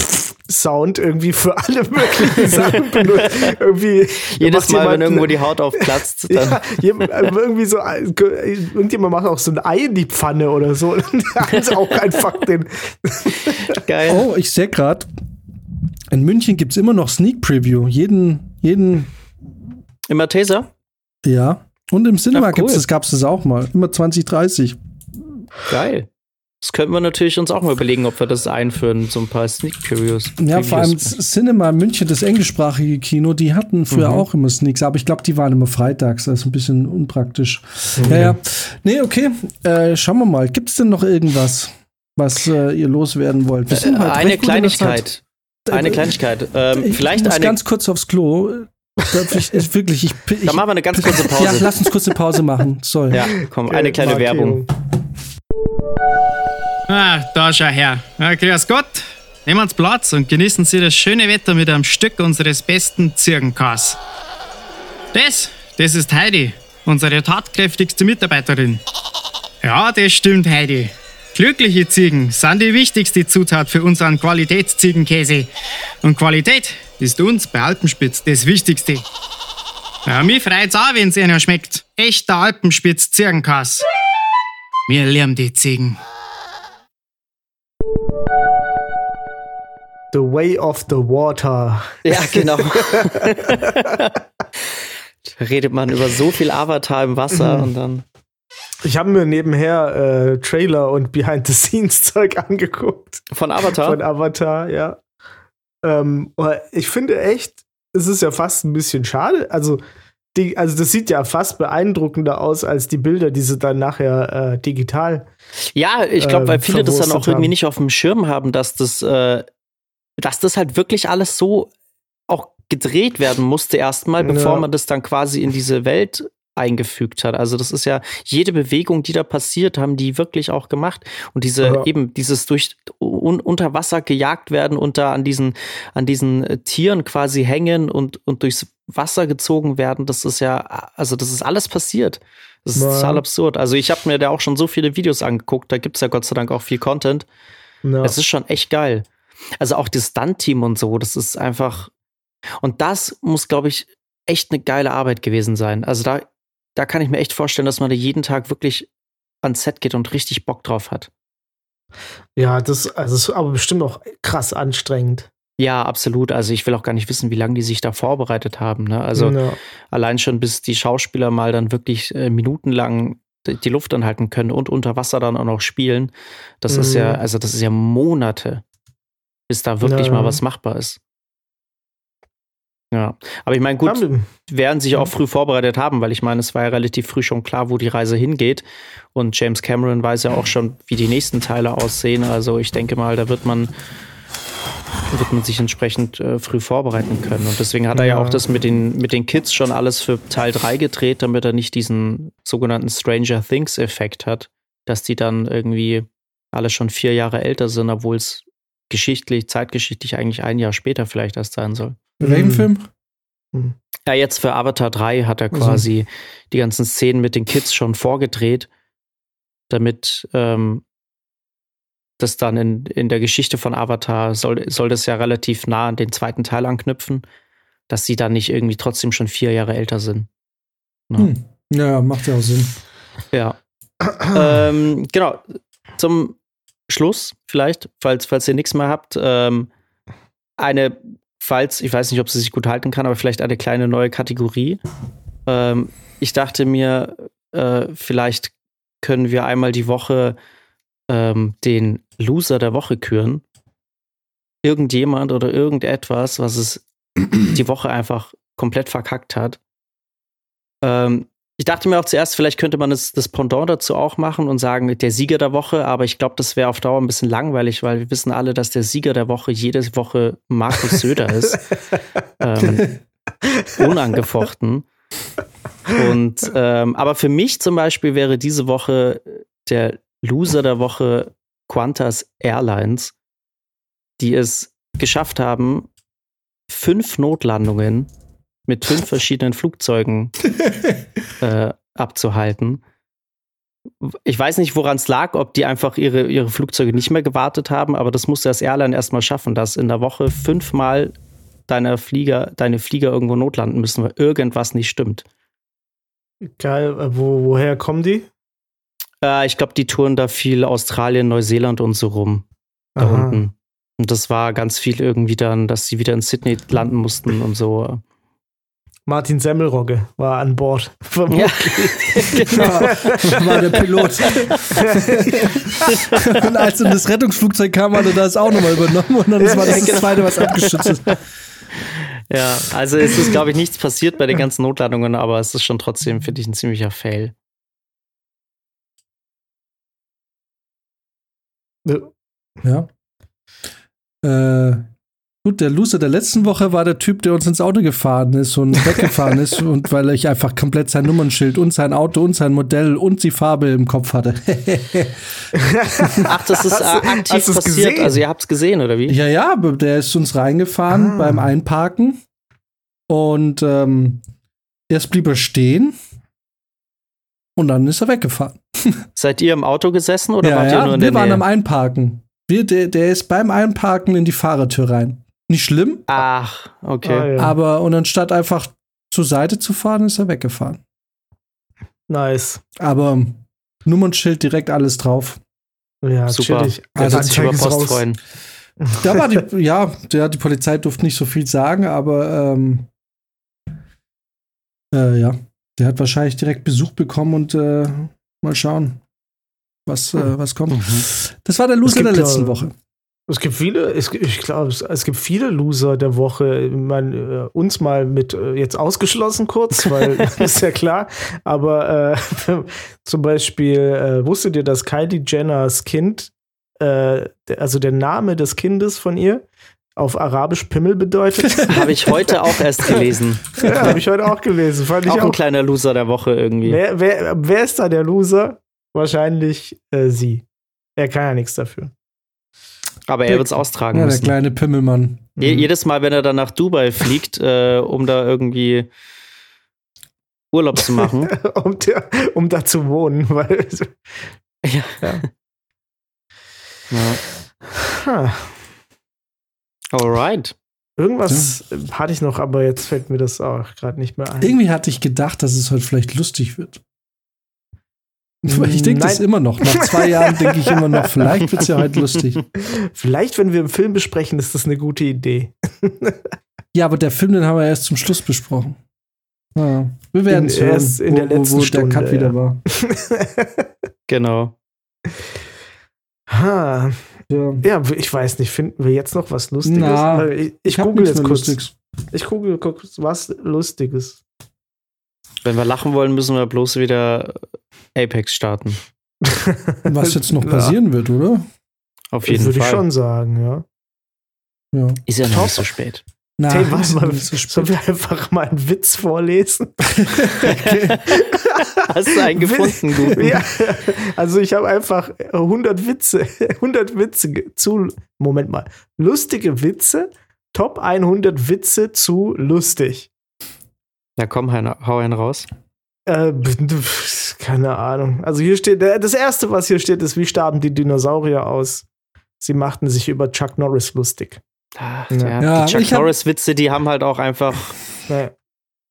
Speaker 3: Sound irgendwie für alle möglichen Sachen benutzt. irgendwie
Speaker 2: Jedes Mal, wenn irgendwo die Haut aufplatzt.
Speaker 3: Dann. Ja, irgendwie so, irgendjemand macht auch so ein Ei in die Pfanne oder so. Sie auch einfach den.
Speaker 1: Geil. Oh, ich sehe gerade, in München gibt es immer noch Sneak Preview. Jeden, jeden.
Speaker 2: Immer Taser?
Speaker 1: Ja. Und im Cinema cool. gab es das auch mal. Immer 2030.
Speaker 2: Geil. Das könnten wir natürlich uns auch mal überlegen, ob wir das einführen, so ein paar Sneak Previews.
Speaker 1: Ja, vor allem Cinema München, das englischsprachige Kino, die hatten früher mhm. auch immer Sneaks, aber ich glaube, die waren immer freitags. Das ist ein bisschen unpraktisch. Mhm. Ja, ja. Nee, okay. Äh, schauen wir mal. Gibt es denn noch irgendwas, was äh, ihr loswerden wollt?
Speaker 2: Äh, halt eine Kleinigkeit. Eine Kleinigkeit. Ähm, ich vielleicht muss eine.
Speaker 1: ganz kurz aufs Klo. Ich, ich, wirklich, ich,
Speaker 2: ich, Dann machen wir eine ganz kurze Pause. Ja,
Speaker 1: lass uns kurze Pause machen. Sorry.
Speaker 2: Ja, komm, eine kleine Markierung. Werbung.
Speaker 4: Ah, da schau her. Ja, grüß Gott. Nehmen Sie Platz und genießen Sie das schöne Wetter mit einem Stück unseres besten Zirkenkas. Das, das ist Heidi, unsere tatkräftigste Mitarbeiterin. Ja, das stimmt, Heidi. Glückliche Ziegen sind die wichtigste Zutat für unseren Qualitätsziegenkäse. Und Qualität ist uns bei Alpenspitz das Wichtigste. Ja, mich freut's auch, wenn's Ihnen schmeckt. Echter Alpenspitz-Ziegenkass. Wir lieben die Ziegen.
Speaker 3: The Way of the Water.
Speaker 2: Ja, genau. da redet man über so viel Avatar im Wasser und dann.
Speaker 3: Ich habe mir nebenher äh, Trailer und Behind-the-Scenes-Zeug angeguckt.
Speaker 2: Von Avatar?
Speaker 3: Von Avatar, ja. Ähm, ich finde echt, es ist ja fast ein bisschen schade. Also, die, also das sieht ja fast beeindruckender aus als die Bilder, die sie dann nachher äh, digital.
Speaker 2: Ja, ich glaube, weil viele das dann auch irgendwie nicht auf dem Schirm haben, dass das, äh, dass das halt wirklich alles so auch gedreht werden musste erstmal, bevor ja. man das dann quasi in diese Welt eingefügt hat. Also das ist ja jede Bewegung, die da passiert, haben die wirklich auch gemacht. Und diese ja. eben dieses durch un, unter Wasser gejagt werden und da an diesen an diesen äh, Tieren quasi hängen und und durchs Wasser gezogen werden, das ist ja also das ist alles passiert. Das ist ja. total absurd. Also ich habe mir da auch schon so viele Videos angeguckt. Da gibt's ja Gott sei Dank auch viel Content. Ja. Es ist schon echt geil. Also auch das Stunt-Team und so, das ist einfach. Und das muss, glaube ich, echt eine geile Arbeit gewesen sein. Also da, da kann ich mir echt vorstellen, dass man da jeden Tag wirklich ans Set geht und richtig Bock drauf hat.
Speaker 3: Ja, das, also ist aber bestimmt auch krass anstrengend.
Speaker 2: Ja, absolut. Also ich will auch gar nicht wissen, wie lange die sich da vorbereitet haben. Ne? Also ja. allein schon, bis die Schauspieler mal dann wirklich äh, minutenlang die Luft anhalten können und unter Wasser dann auch noch spielen. Das mhm. ist ja, mhm. also das ist ja Monate, bis da wirklich ja. mal was machbar ist. Ja, aber ich meine, gut, werden sich auch früh vorbereitet haben, weil ich meine, es war ja relativ früh schon klar, wo die Reise hingeht. Und James Cameron weiß ja auch schon, wie die nächsten Teile aussehen. Also ich denke mal, da wird man wird man sich entsprechend äh, früh vorbereiten können. Und deswegen hat er ja. ja auch das mit den, mit den Kids schon alles für Teil 3 gedreht, damit er nicht diesen sogenannten Stranger Things-Effekt hat, dass die dann irgendwie alle schon vier Jahre älter sind, obwohl es geschichtlich, zeitgeschichtlich eigentlich ein Jahr später vielleicht erst sein soll.
Speaker 1: Welchen mhm. Film?
Speaker 2: Mhm. Ja, jetzt für Avatar 3 hat er quasi also. die ganzen Szenen mit den Kids schon vorgedreht, damit ähm, das dann in, in der Geschichte von Avatar soll, soll das ja relativ nah an den zweiten Teil anknüpfen, dass sie dann nicht irgendwie trotzdem schon vier Jahre älter sind.
Speaker 1: Ja, ne? hm. ja macht ja auch Sinn.
Speaker 2: Ja. ähm, genau. Zum Schluss vielleicht, falls, falls ihr nichts mehr habt, ähm, eine, falls, ich weiß nicht, ob sie sich gut halten kann, aber vielleicht eine kleine neue Kategorie. Ähm, ich dachte mir, äh, vielleicht können wir einmal die Woche ähm, den Loser der Woche küren. Irgendjemand oder irgendetwas, was es die Woche einfach komplett verkackt hat. Ähm, ich dachte mir auch zuerst, vielleicht könnte man das, das Pendant dazu auch machen und sagen, der Sieger der Woche, aber ich glaube, das wäre auf Dauer ein bisschen langweilig, weil wir wissen alle, dass der Sieger der Woche jede Woche Markus Söder ist. ähm, unangefochten. Und ähm, aber für mich zum Beispiel wäre diese Woche der Loser der Woche Qantas Airlines, die es geschafft haben, fünf Notlandungen mit fünf verschiedenen Flugzeugen äh, abzuhalten. Ich weiß nicht, woran es lag, ob die einfach ihre, ihre Flugzeuge nicht mehr gewartet haben, aber das musste das Airline erstmal schaffen, dass in der Woche fünfmal deine Flieger, deine Flieger irgendwo notlanden müssen, weil irgendwas nicht stimmt.
Speaker 3: Geil, äh, wo, woher kommen die?
Speaker 2: Äh, ich glaube, die touren da viel Australien, Neuseeland und so rum. Da Aha. unten. Und das war ganz viel irgendwie dann, dass sie wieder in Sydney landen mussten und so.
Speaker 3: Martin Semmelrogge war an Bord.
Speaker 1: Ja, genau. war der Pilot. und als dann das Rettungsflugzeug kam, hat er das auch nochmal übernommen und dann ja, war das das genau. zweite, was abgeschützt ist.
Speaker 2: Ja, also es ist, glaube ich, nichts passiert bei den ganzen Notlandungen, aber es ist schon trotzdem, finde ich, ein ziemlicher Fail.
Speaker 1: Ja. Äh, gut, der Loser der letzten Woche war der Typ, der uns ins Auto gefahren ist und weggefahren ist und weil ich einfach komplett sein Nummernschild und sein Auto und sein Modell und die Farbe im Kopf hatte.
Speaker 2: Ach, das ist äh, aktiv passiert. Gesehen? Also ihr habt es gesehen, oder wie?
Speaker 1: Ja, ja, der ist uns reingefahren ah. beim Einparken und ähm, erst blieb er stehen und dann ist er weggefahren.
Speaker 2: Seid ihr im Auto gesessen oder
Speaker 1: ja,
Speaker 2: wart
Speaker 1: ihr
Speaker 2: nur
Speaker 1: in der Wir waren am Einparken. Wir, der, der ist beim Einparken in die Fahrertür rein. Nicht schlimm.
Speaker 2: Ach, okay. Ah,
Speaker 1: ja. Aber und anstatt einfach zur Seite zu fahren, ist er weggefahren.
Speaker 3: Nice.
Speaker 1: Aber Nummernschild direkt alles drauf.
Speaker 2: Ja, super. Chillig.
Speaker 1: Also sich über Post freuen. Da war die, ja, der, die Polizei durfte nicht so viel sagen, aber ähm, äh, ja, der hat wahrscheinlich direkt Besuch bekommen und äh, mal schauen, was, äh, was kommt. Mhm. Das war der Loser der letzten Woche.
Speaker 3: Es gibt viele, es, ich glaube, es, es, gibt viele Loser der Woche. Ich meine, äh, uns mal mit äh, jetzt ausgeschlossen kurz, weil ist ja klar. Aber äh, zum Beispiel äh, wusstet ihr, dass Kylie Jenners Kind, äh, also der Name des Kindes von ihr, auf Arabisch Pimmel bedeutet.
Speaker 2: Habe ich heute auch erst gelesen.
Speaker 3: ja, habe ich heute auch gelesen. Fand
Speaker 2: auch
Speaker 3: ich
Speaker 2: ein kleiner Loser der Woche irgendwie.
Speaker 3: Wer, wer, wer ist da der Loser? Wahrscheinlich äh, sie. Er kann ja nichts dafür.
Speaker 2: Aber er wird es austragen
Speaker 1: ja,
Speaker 2: müssen.
Speaker 1: der kleine Pimmelmann.
Speaker 2: Je, jedes Mal, wenn er dann nach Dubai fliegt, äh, um da irgendwie Urlaub zu machen.
Speaker 3: um, der, um da zu wohnen, weil.
Speaker 2: ja.
Speaker 3: Ja.
Speaker 2: ja.
Speaker 3: Ha.
Speaker 2: Alright.
Speaker 3: Irgendwas hatte ich noch, aber jetzt fällt mir das auch gerade nicht mehr ein.
Speaker 1: Irgendwie hatte ich gedacht, dass es heute vielleicht lustig wird. Ich denke das immer noch. Nach zwei Jahren denke ich immer noch, vielleicht wird es ja heute lustig.
Speaker 3: Vielleicht, wenn wir einen Film besprechen, ist das eine gute Idee.
Speaker 1: Ja, aber der Film, den haben wir erst zum Schluss besprochen. Ja, wir werden es
Speaker 3: In-
Speaker 1: hören,
Speaker 3: erst in der letzten
Speaker 1: wo, wo
Speaker 3: Stunde,
Speaker 1: der Cut
Speaker 3: ja.
Speaker 1: wieder war.
Speaker 2: Genau.
Speaker 3: ha.
Speaker 1: Ja.
Speaker 3: Ja, ich weiß nicht, finden wir jetzt noch was Lustiges?
Speaker 1: Na,
Speaker 3: ich ich
Speaker 1: hab
Speaker 3: google jetzt kurz.
Speaker 1: Lustiges.
Speaker 3: Ich google kurz was Lustiges.
Speaker 2: Wenn wir lachen wollen, müssen wir bloß wieder Apex starten.
Speaker 1: Was jetzt noch
Speaker 3: Ja.
Speaker 1: passieren wird, oder?
Speaker 2: Auf jeden
Speaker 3: Würde
Speaker 2: Fall.
Speaker 3: ich schon sagen, ja.
Speaker 1: Ja.
Speaker 2: Ist ja noch nicht so spät.
Speaker 1: Na,
Speaker 3: hey, warte mal,
Speaker 1: nicht so spät.
Speaker 3: sollen wir einfach mal einen Witz vorlesen?
Speaker 2: Hast du einen gefunden, guten?
Speaker 3: ja, also ich habe einfach 100 Witze, 100 Witze zu, Moment mal, lustige Witze, Top 100 Witze zu lustig.
Speaker 2: Na komm, hau einen raus.
Speaker 3: Äh, keine Ahnung. Also hier steht, das erste, was hier steht, ist, wie starben die Dinosaurier aus? Sie machten sich über Chuck Norris lustig.
Speaker 2: Ach,
Speaker 3: Ja.
Speaker 2: ja, die Chuck Norris-Witze, die haben halt auch einfach,
Speaker 3: Naja.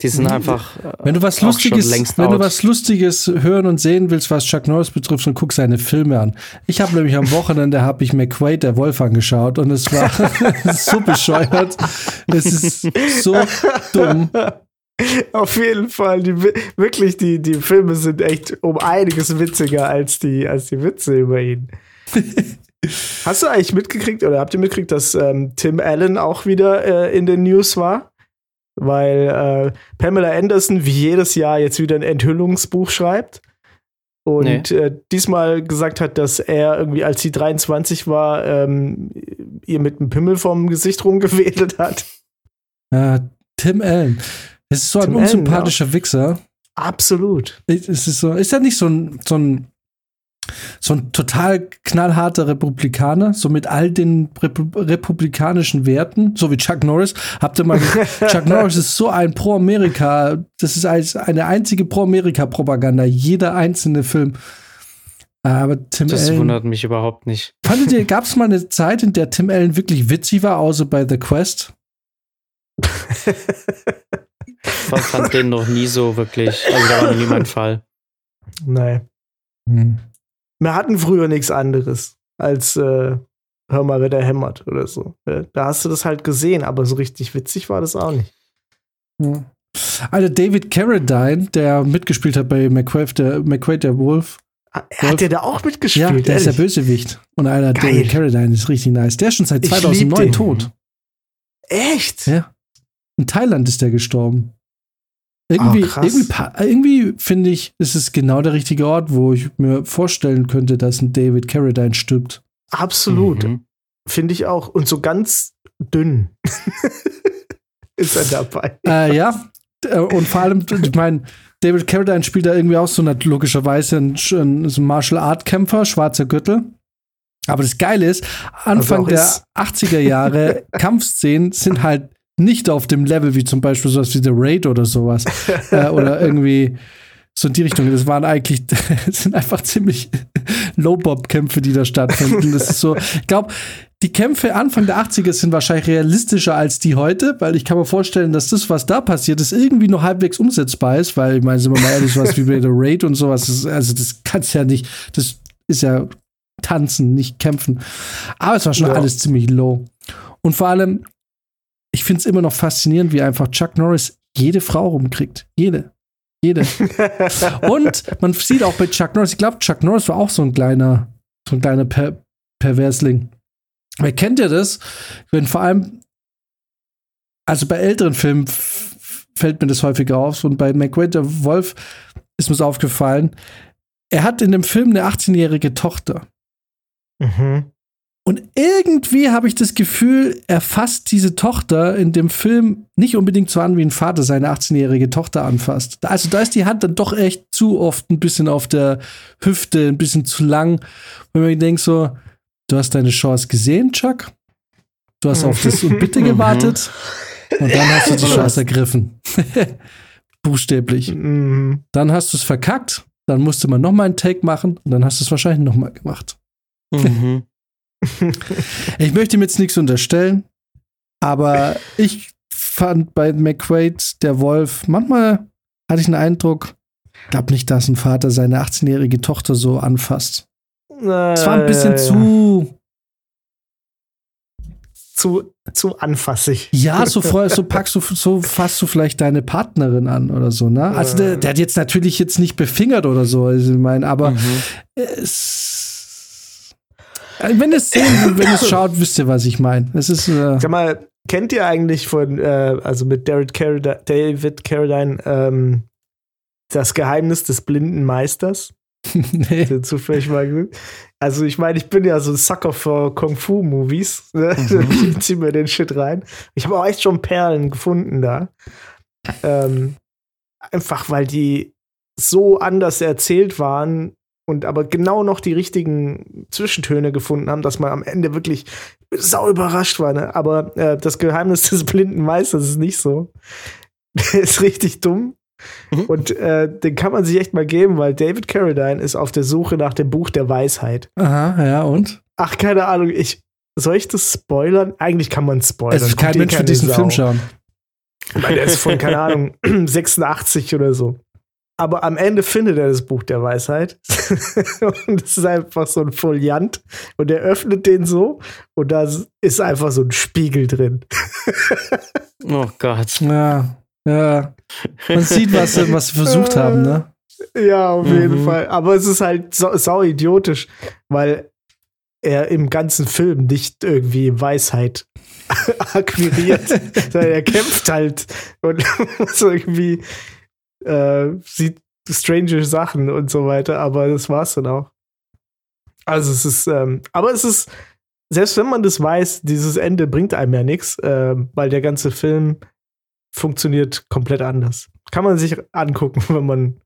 Speaker 2: die sind
Speaker 1: Mhm.
Speaker 2: einfach. äh,
Speaker 1: Wenn du was Lustiges, wenn du
Speaker 2: out.
Speaker 1: was Lustiges hören und sehen willst, was Chuck Norris betrifft, dann guck seine Filme an. Ich habe nämlich am Wochenende habe ich McQuaid, der Wolf, angeschaut und es war so bescheuert. Es ist so dumm.
Speaker 3: Auf jeden Fall, die, Wi- wirklich, die, die Filme sind echt um einiges witziger als die, als die Witze über ihn. Hast du eigentlich mitgekriegt oder habt ihr mitgekriegt, dass ähm, Tim Allen auch wieder äh, in den News war? Weil äh, Pamela Anderson wie jedes Jahr jetzt wieder ein Enthüllungsbuch schreibt. Und äh, diesmal gesagt hat, dass er irgendwie, als sie 23 war, ähm, ihr mit dem Pimmel vom Gesicht rumgewedelt hat.
Speaker 1: Äh, Tim Allen. Es ist so ein unsympathischer Wichser.
Speaker 3: Absolut.
Speaker 1: Es ist so, ist er nicht so ein, so ein, so ein total knallharter Republikaner, so mit all den Repu republikanischen Werten, so wie Chuck Norris. Habt ihr mal, Chuck Norris ist so ein Pro-Amerika, das ist als eine einzige Pro-Amerika-Propaganda, jeder einzelne Film. Aber Tim
Speaker 2: Das
Speaker 1: Allen,
Speaker 2: wundert mich überhaupt nicht.
Speaker 1: fandet ihr, gab es mal eine Zeit, in der Tim Allen wirklich witzig war, außer bei The Quest?
Speaker 2: Ich fand den noch nie so wirklich. Also, da war noch nie mein Fall.
Speaker 3: Nein.
Speaker 1: Hm.
Speaker 3: Wir hatten früher nichts anderes als äh, Hör mal, wer der hämmert oder so. Äh, Da hast du das halt gesehen, aber so richtig witzig war das auch nicht.
Speaker 1: Ja. Also David Carradine, der mitgespielt hat bei McQuaid, der, McQuaid, der Wolf.
Speaker 3: Ah, Hat der da auch
Speaker 1: Ja,
Speaker 3: mitgespielt?
Speaker 1: der ist der
Speaker 3: ehrlich?
Speaker 1: Bösewicht. Und Alter,
Speaker 3: Geil.
Speaker 1: David Carradine ist richtig nice. Der ist schon seit
Speaker 3: Ich lieb
Speaker 1: 2009
Speaker 3: den.
Speaker 1: tot.
Speaker 3: Echt?
Speaker 1: Ja. In Thailand ist der gestorben. Irgendwie,
Speaker 3: krass.
Speaker 1: irgendwie, irgendwie finde ich, ist es genau der richtige Ort, wo ich mir vorstellen könnte, dass ein David Carradine stirbt.
Speaker 3: Absolut.
Speaker 2: Mhm.
Speaker 3: Finde ich auch. Und so ganz dünn ist er dabei.
Speaker 1: äh, ja. Äh, Und vor allem, ich meine, David Carradine spielt da irgendwie auch so eine, logischerweise ein, ein, Martial Art Kämpfer, schwarzer Gürtel. Aber das Geile ist, Anfang
Speaker 3: Also
Speaker 1: der
Speaker 3: ist-
Speaker 1: 80er Jahre Kampfszenen sind halt nicht auf dem Level wie zum Beispiel sowas wie The Raid oder sowas. äh, oder irgendwie so in die Richtung. Das waren eigentlich, das sind einfach ziemlich Low-Bob-Kämpfe, die da stattfinden. Das ist so, ich glaube, die Kämpfe Anfang der 80er sind wahrscheinlich realistischer als die heute, weil ich kann mir vorstellen, dass das, was da passiert ist, irgendwie noch halbwegs umsetzbar ist, weil, ich meine, sind wir mal ehrlich, sowas wie bei The Raid und sowas, das, also das kannst ja nicht, das ist ja tanzen, nicht kämpfen. Aber es war schon
Speaker 3: Ja.
Speaker 1: alles ziemlich low. Und vor allem, ich finde es immer noch faszinierend, wie einfach Chuck Norris jede Frau rumkriegt. Jede. Jede. Und man sieht auch bei Chuck Norris, ich glaube, Chuck Norris war auch so ein kleiner, so ein kleiner per Perversling. Wer kennt ja das? Wenn vor allem, also bei älteren Filmen fällt mir das häufiger auf und bei McQuaid, der Wolf, ist mir aufgefallen, er hat in dem Film eine 18-jährige Tochter.
Speaker 3: Mhm.
Speaker 1: Und irgendwie habe ich das Gefühl, er fasst diese Tochter in dem Film nicht unbedingt so an, wie ein Vater seine 18-jährige Tochter anfasst. Also da ist die Hand dann doch echt zu oft ein bisschen auf der Hüfte, ein bisschen zu lang. Wenn man denkt so, du hast deine Chance gesehen, Chuck. Du hast auf das und bitte gewartet. Und dann hast du die Chance ergriffen. Buchstäblich.
Speaker 3: Mhm.
Speaker 1: Dann hast du es verkackt. Dann musste man noch mal einen Take machen. Und dann hast du es wahrscheinlich noch mal gemacht.
Speaker 2: Mhm.
Speaker 1: Ich möchte ihm jetzt nichts unterstellen, aber ich fand bei McQuaid, der Wolf, manchmal hatte ich den Eindruck, ich glaube nicht, dass ein Vater seine 18-jährige Tochter so anfasst. Es war ein bisschen zu.
Speaker 3: Zu, zu anfassig.
Speaker 1: Ja, so, so packst du, so fasst du vielleicht deine Partnerin an oder so, ne? Also der, der hat jetzt natürlich jetzt nicht befingert oder so, also ich meine, aber
Speaker 2: Mhm.
Speaker 1: es, wenn es sehen, wenn es schaut, wisst ihr, was ich meine. Es ist äh,
Speaker 3: Sag mal, kennt ihr eigentlich von, äh, also mit David Carradine, David Carradine ähm, das Geheimnis des blinden Meisters?
Speaker 1: nee.
Speaker 3: Zufällig mal geguckt. Also ich meine, ich bin ja so ein Sucker für Kung-Fu-Movies. Ne?
Speaker 2: Mhm.
Speaker 3: Ich zieh mir den Shit rein. Ich habe auch echt schon Perlen gefunden da. Ähm, einfach weil die so anders erzählt waren und aber genau noch die richtigen Zwischentöne gefunden haben, dass man am Ende wirklich sau überrascht war. Ne? Aber äh, das Geheimnis des blinden Meisters ist nicht so. Der ist richtig dumm.
Speaker 2: Mhm.
Speaker 3: Und äh, den kann man sich echt mal geben, weil David Carradine ist auf der Suche nach dem Buch der Weisheit.
Speaker 1: Aha, ja, und?
Speaker 3: Ach, keine Ahnung, ich. Soll ich das spoilern? Eigentlich kann man spoilern.
Speaker 1: Es ist kein Mensch für diesen
Speaker 3: Sau.
Speaker 1: Film schauen.
Speaker 3: Meine, der ist von, keine Ahnung, 86 oder so. Aber am Ende findet er das Buch der Weisheit. und es ist einfach so ein Foliant. Und er öffnet den so. Und da ist einfach so ein Spiegel drin.
Speaker 2: Oh Gott.
Speaker 1: Ja, ja. Man sieht, was, sie- was sie versucht haben, ne?
Speaker 3: Ja, auf jeden
Speaker 2: Mhm.
Speaker 3: Fall. Aber es ist halt sau, sau idiotisch, weil er im ganzen Film nicht irgendwie Weisheit akquiriert, sondern er kämpft halt und muss irgendwie äh, sieht strange Sachen und so weiter, aber das war's dann auch. Also es ist, ähm, aber es ist, selbst wenn man das weiß, dieses Ende bringt einem ja nichts, ähm, weil der ganze Film funktioniert komplett anders. Kann man sich angucken, wenn man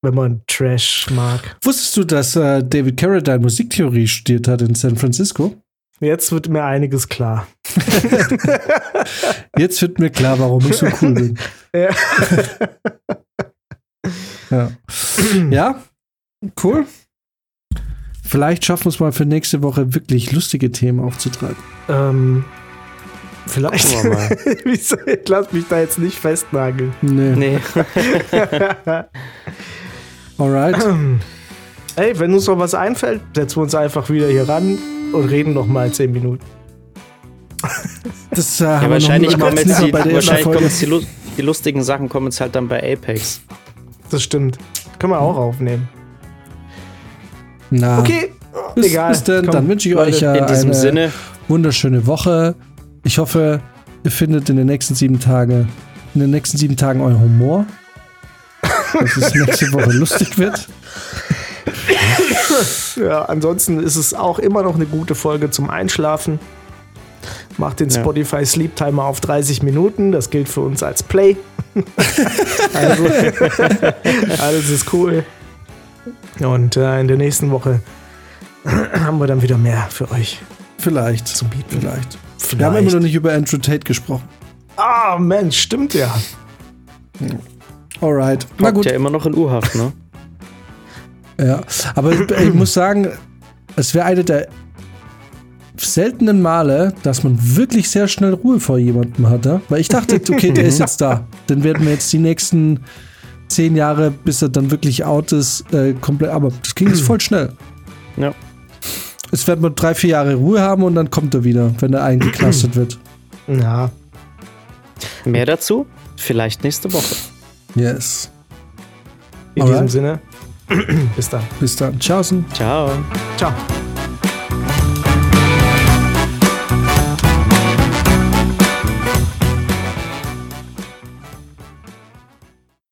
Speaker 3: wenn man Trash mag.
Speaker 1: Wusstest du, dass äh, David Carradine Musiktheorie studiert hat in San Francisco?
Speaker 3: Jetzt wird mir einiges klar.
Speaker 1: Jetzt wird mir klar, warum ich so cool bin.
Speaker 3: Ja.
Speaker 1: Ja, ja cool. Vielleicht schaffen wir es mal für nächste Woche wirklich lustige Themen aufzutreiben.
Speaker 3: ähm, vielleicht.
Speaker 2: Gucken wir mal.
Speaker 3: Lass mich da jetzt nicht festnageln.
Speaker 1: Nee.
Speaker 2: Nee.
Speaker 1: Alright.
Speaker 3: Ey, wenn uns noch was einfällt, setzen wir uns einfach wieder hier ran und reden noch mal zehn Minuten.
Speaker 1: Das äh,
Speaker 2: Ja,
Speaker 1: haben wir
Speaker 2: wahrscheinlich
Speaker 1: noch
Speaker 2: kommen
Speaker 1: nie
Speaker 2: jetzt die,
Speaker 1: bei der ersten
Speaker 2: wahrscheinlich kommen jetzt die, die lustigen Sachen kommen jetzt halt dann bei Apex.
Speaker 3: Das stimmt. Können wir auch aufnehmen.
Speaker 1: Na,
Speaker 3: Okay,
Speaker 1: bis,
Speaker 3: egal.
Speaker 1: bis dann.
Speaker 3: Komm,
Speaker 1: Dann wünsche ich
Speaker 3: Leute,
Speaker 1: euch äh,
Speaker 2: In diesem
Speaker 1: eine
Speaker 2: Sinne,
Speaker 1: wunderschöne Woche. Ich hoffe, ihr findet in den nächsten sieben Tagen, in den nächsten sieben Tagen euren Humor. Dass es nächste Woche lustig wird.
Speaker 3: Ja, ansonsten ist es auch immer noch eine gute Folge zum Einschlafen. Macht den
Speaker 2: Ja.
Speaker 3: Spotify Sleep Timer auf 30 Minuten. Das gilt für uns als Play. also, alles ist cool. Und äh, in der nächsten Woche haben wir dann wieder mehr für euch
Speaker 1: Vielleicht.
Speaker 3: zu bieten.
Speaker 1: Vielleicht. Wir haben immer noch nicht über Andrew Tate gesprochen.
Speaker 3: Ah, Mensch, stimmt ja.
Speaker 1: Alright. Na gut.
Speaker 2: ja immer noch in U-Haft, ne?
Speaker 1: Ja, aber ich, muss sagen, es wäre eine der seltenen Male, dass man wirklich sehr schnell Ruhe vor jemandem hatte. Weil ich dachte, okay, der ist jetzt da. Dann werden wir jetzt die nächsten zehn Jahre, bis er dann wirklich out ist, äh, komplett. Aber das ging jetzt voll schnell.
Speaker 2: Ja.
Speaker 1: Jetzt werden wir drei, vier Jahre Ruhe haben und dann kommt er wieder, wenn er eingeklastet wird.
Speaker 3: Ja.
Speaker 2: Mehr dazu? Vielleicht nächste Woche.
Speaker 1: Yes.
Speaker 3: In
Speaker 1: Alright.
Speaker 3: diesem Sinne. Bis dann.
Speaker 1: Bis dann. Tschaußen.
Speaker 2: Ciao.
Speaker 3: Ciao.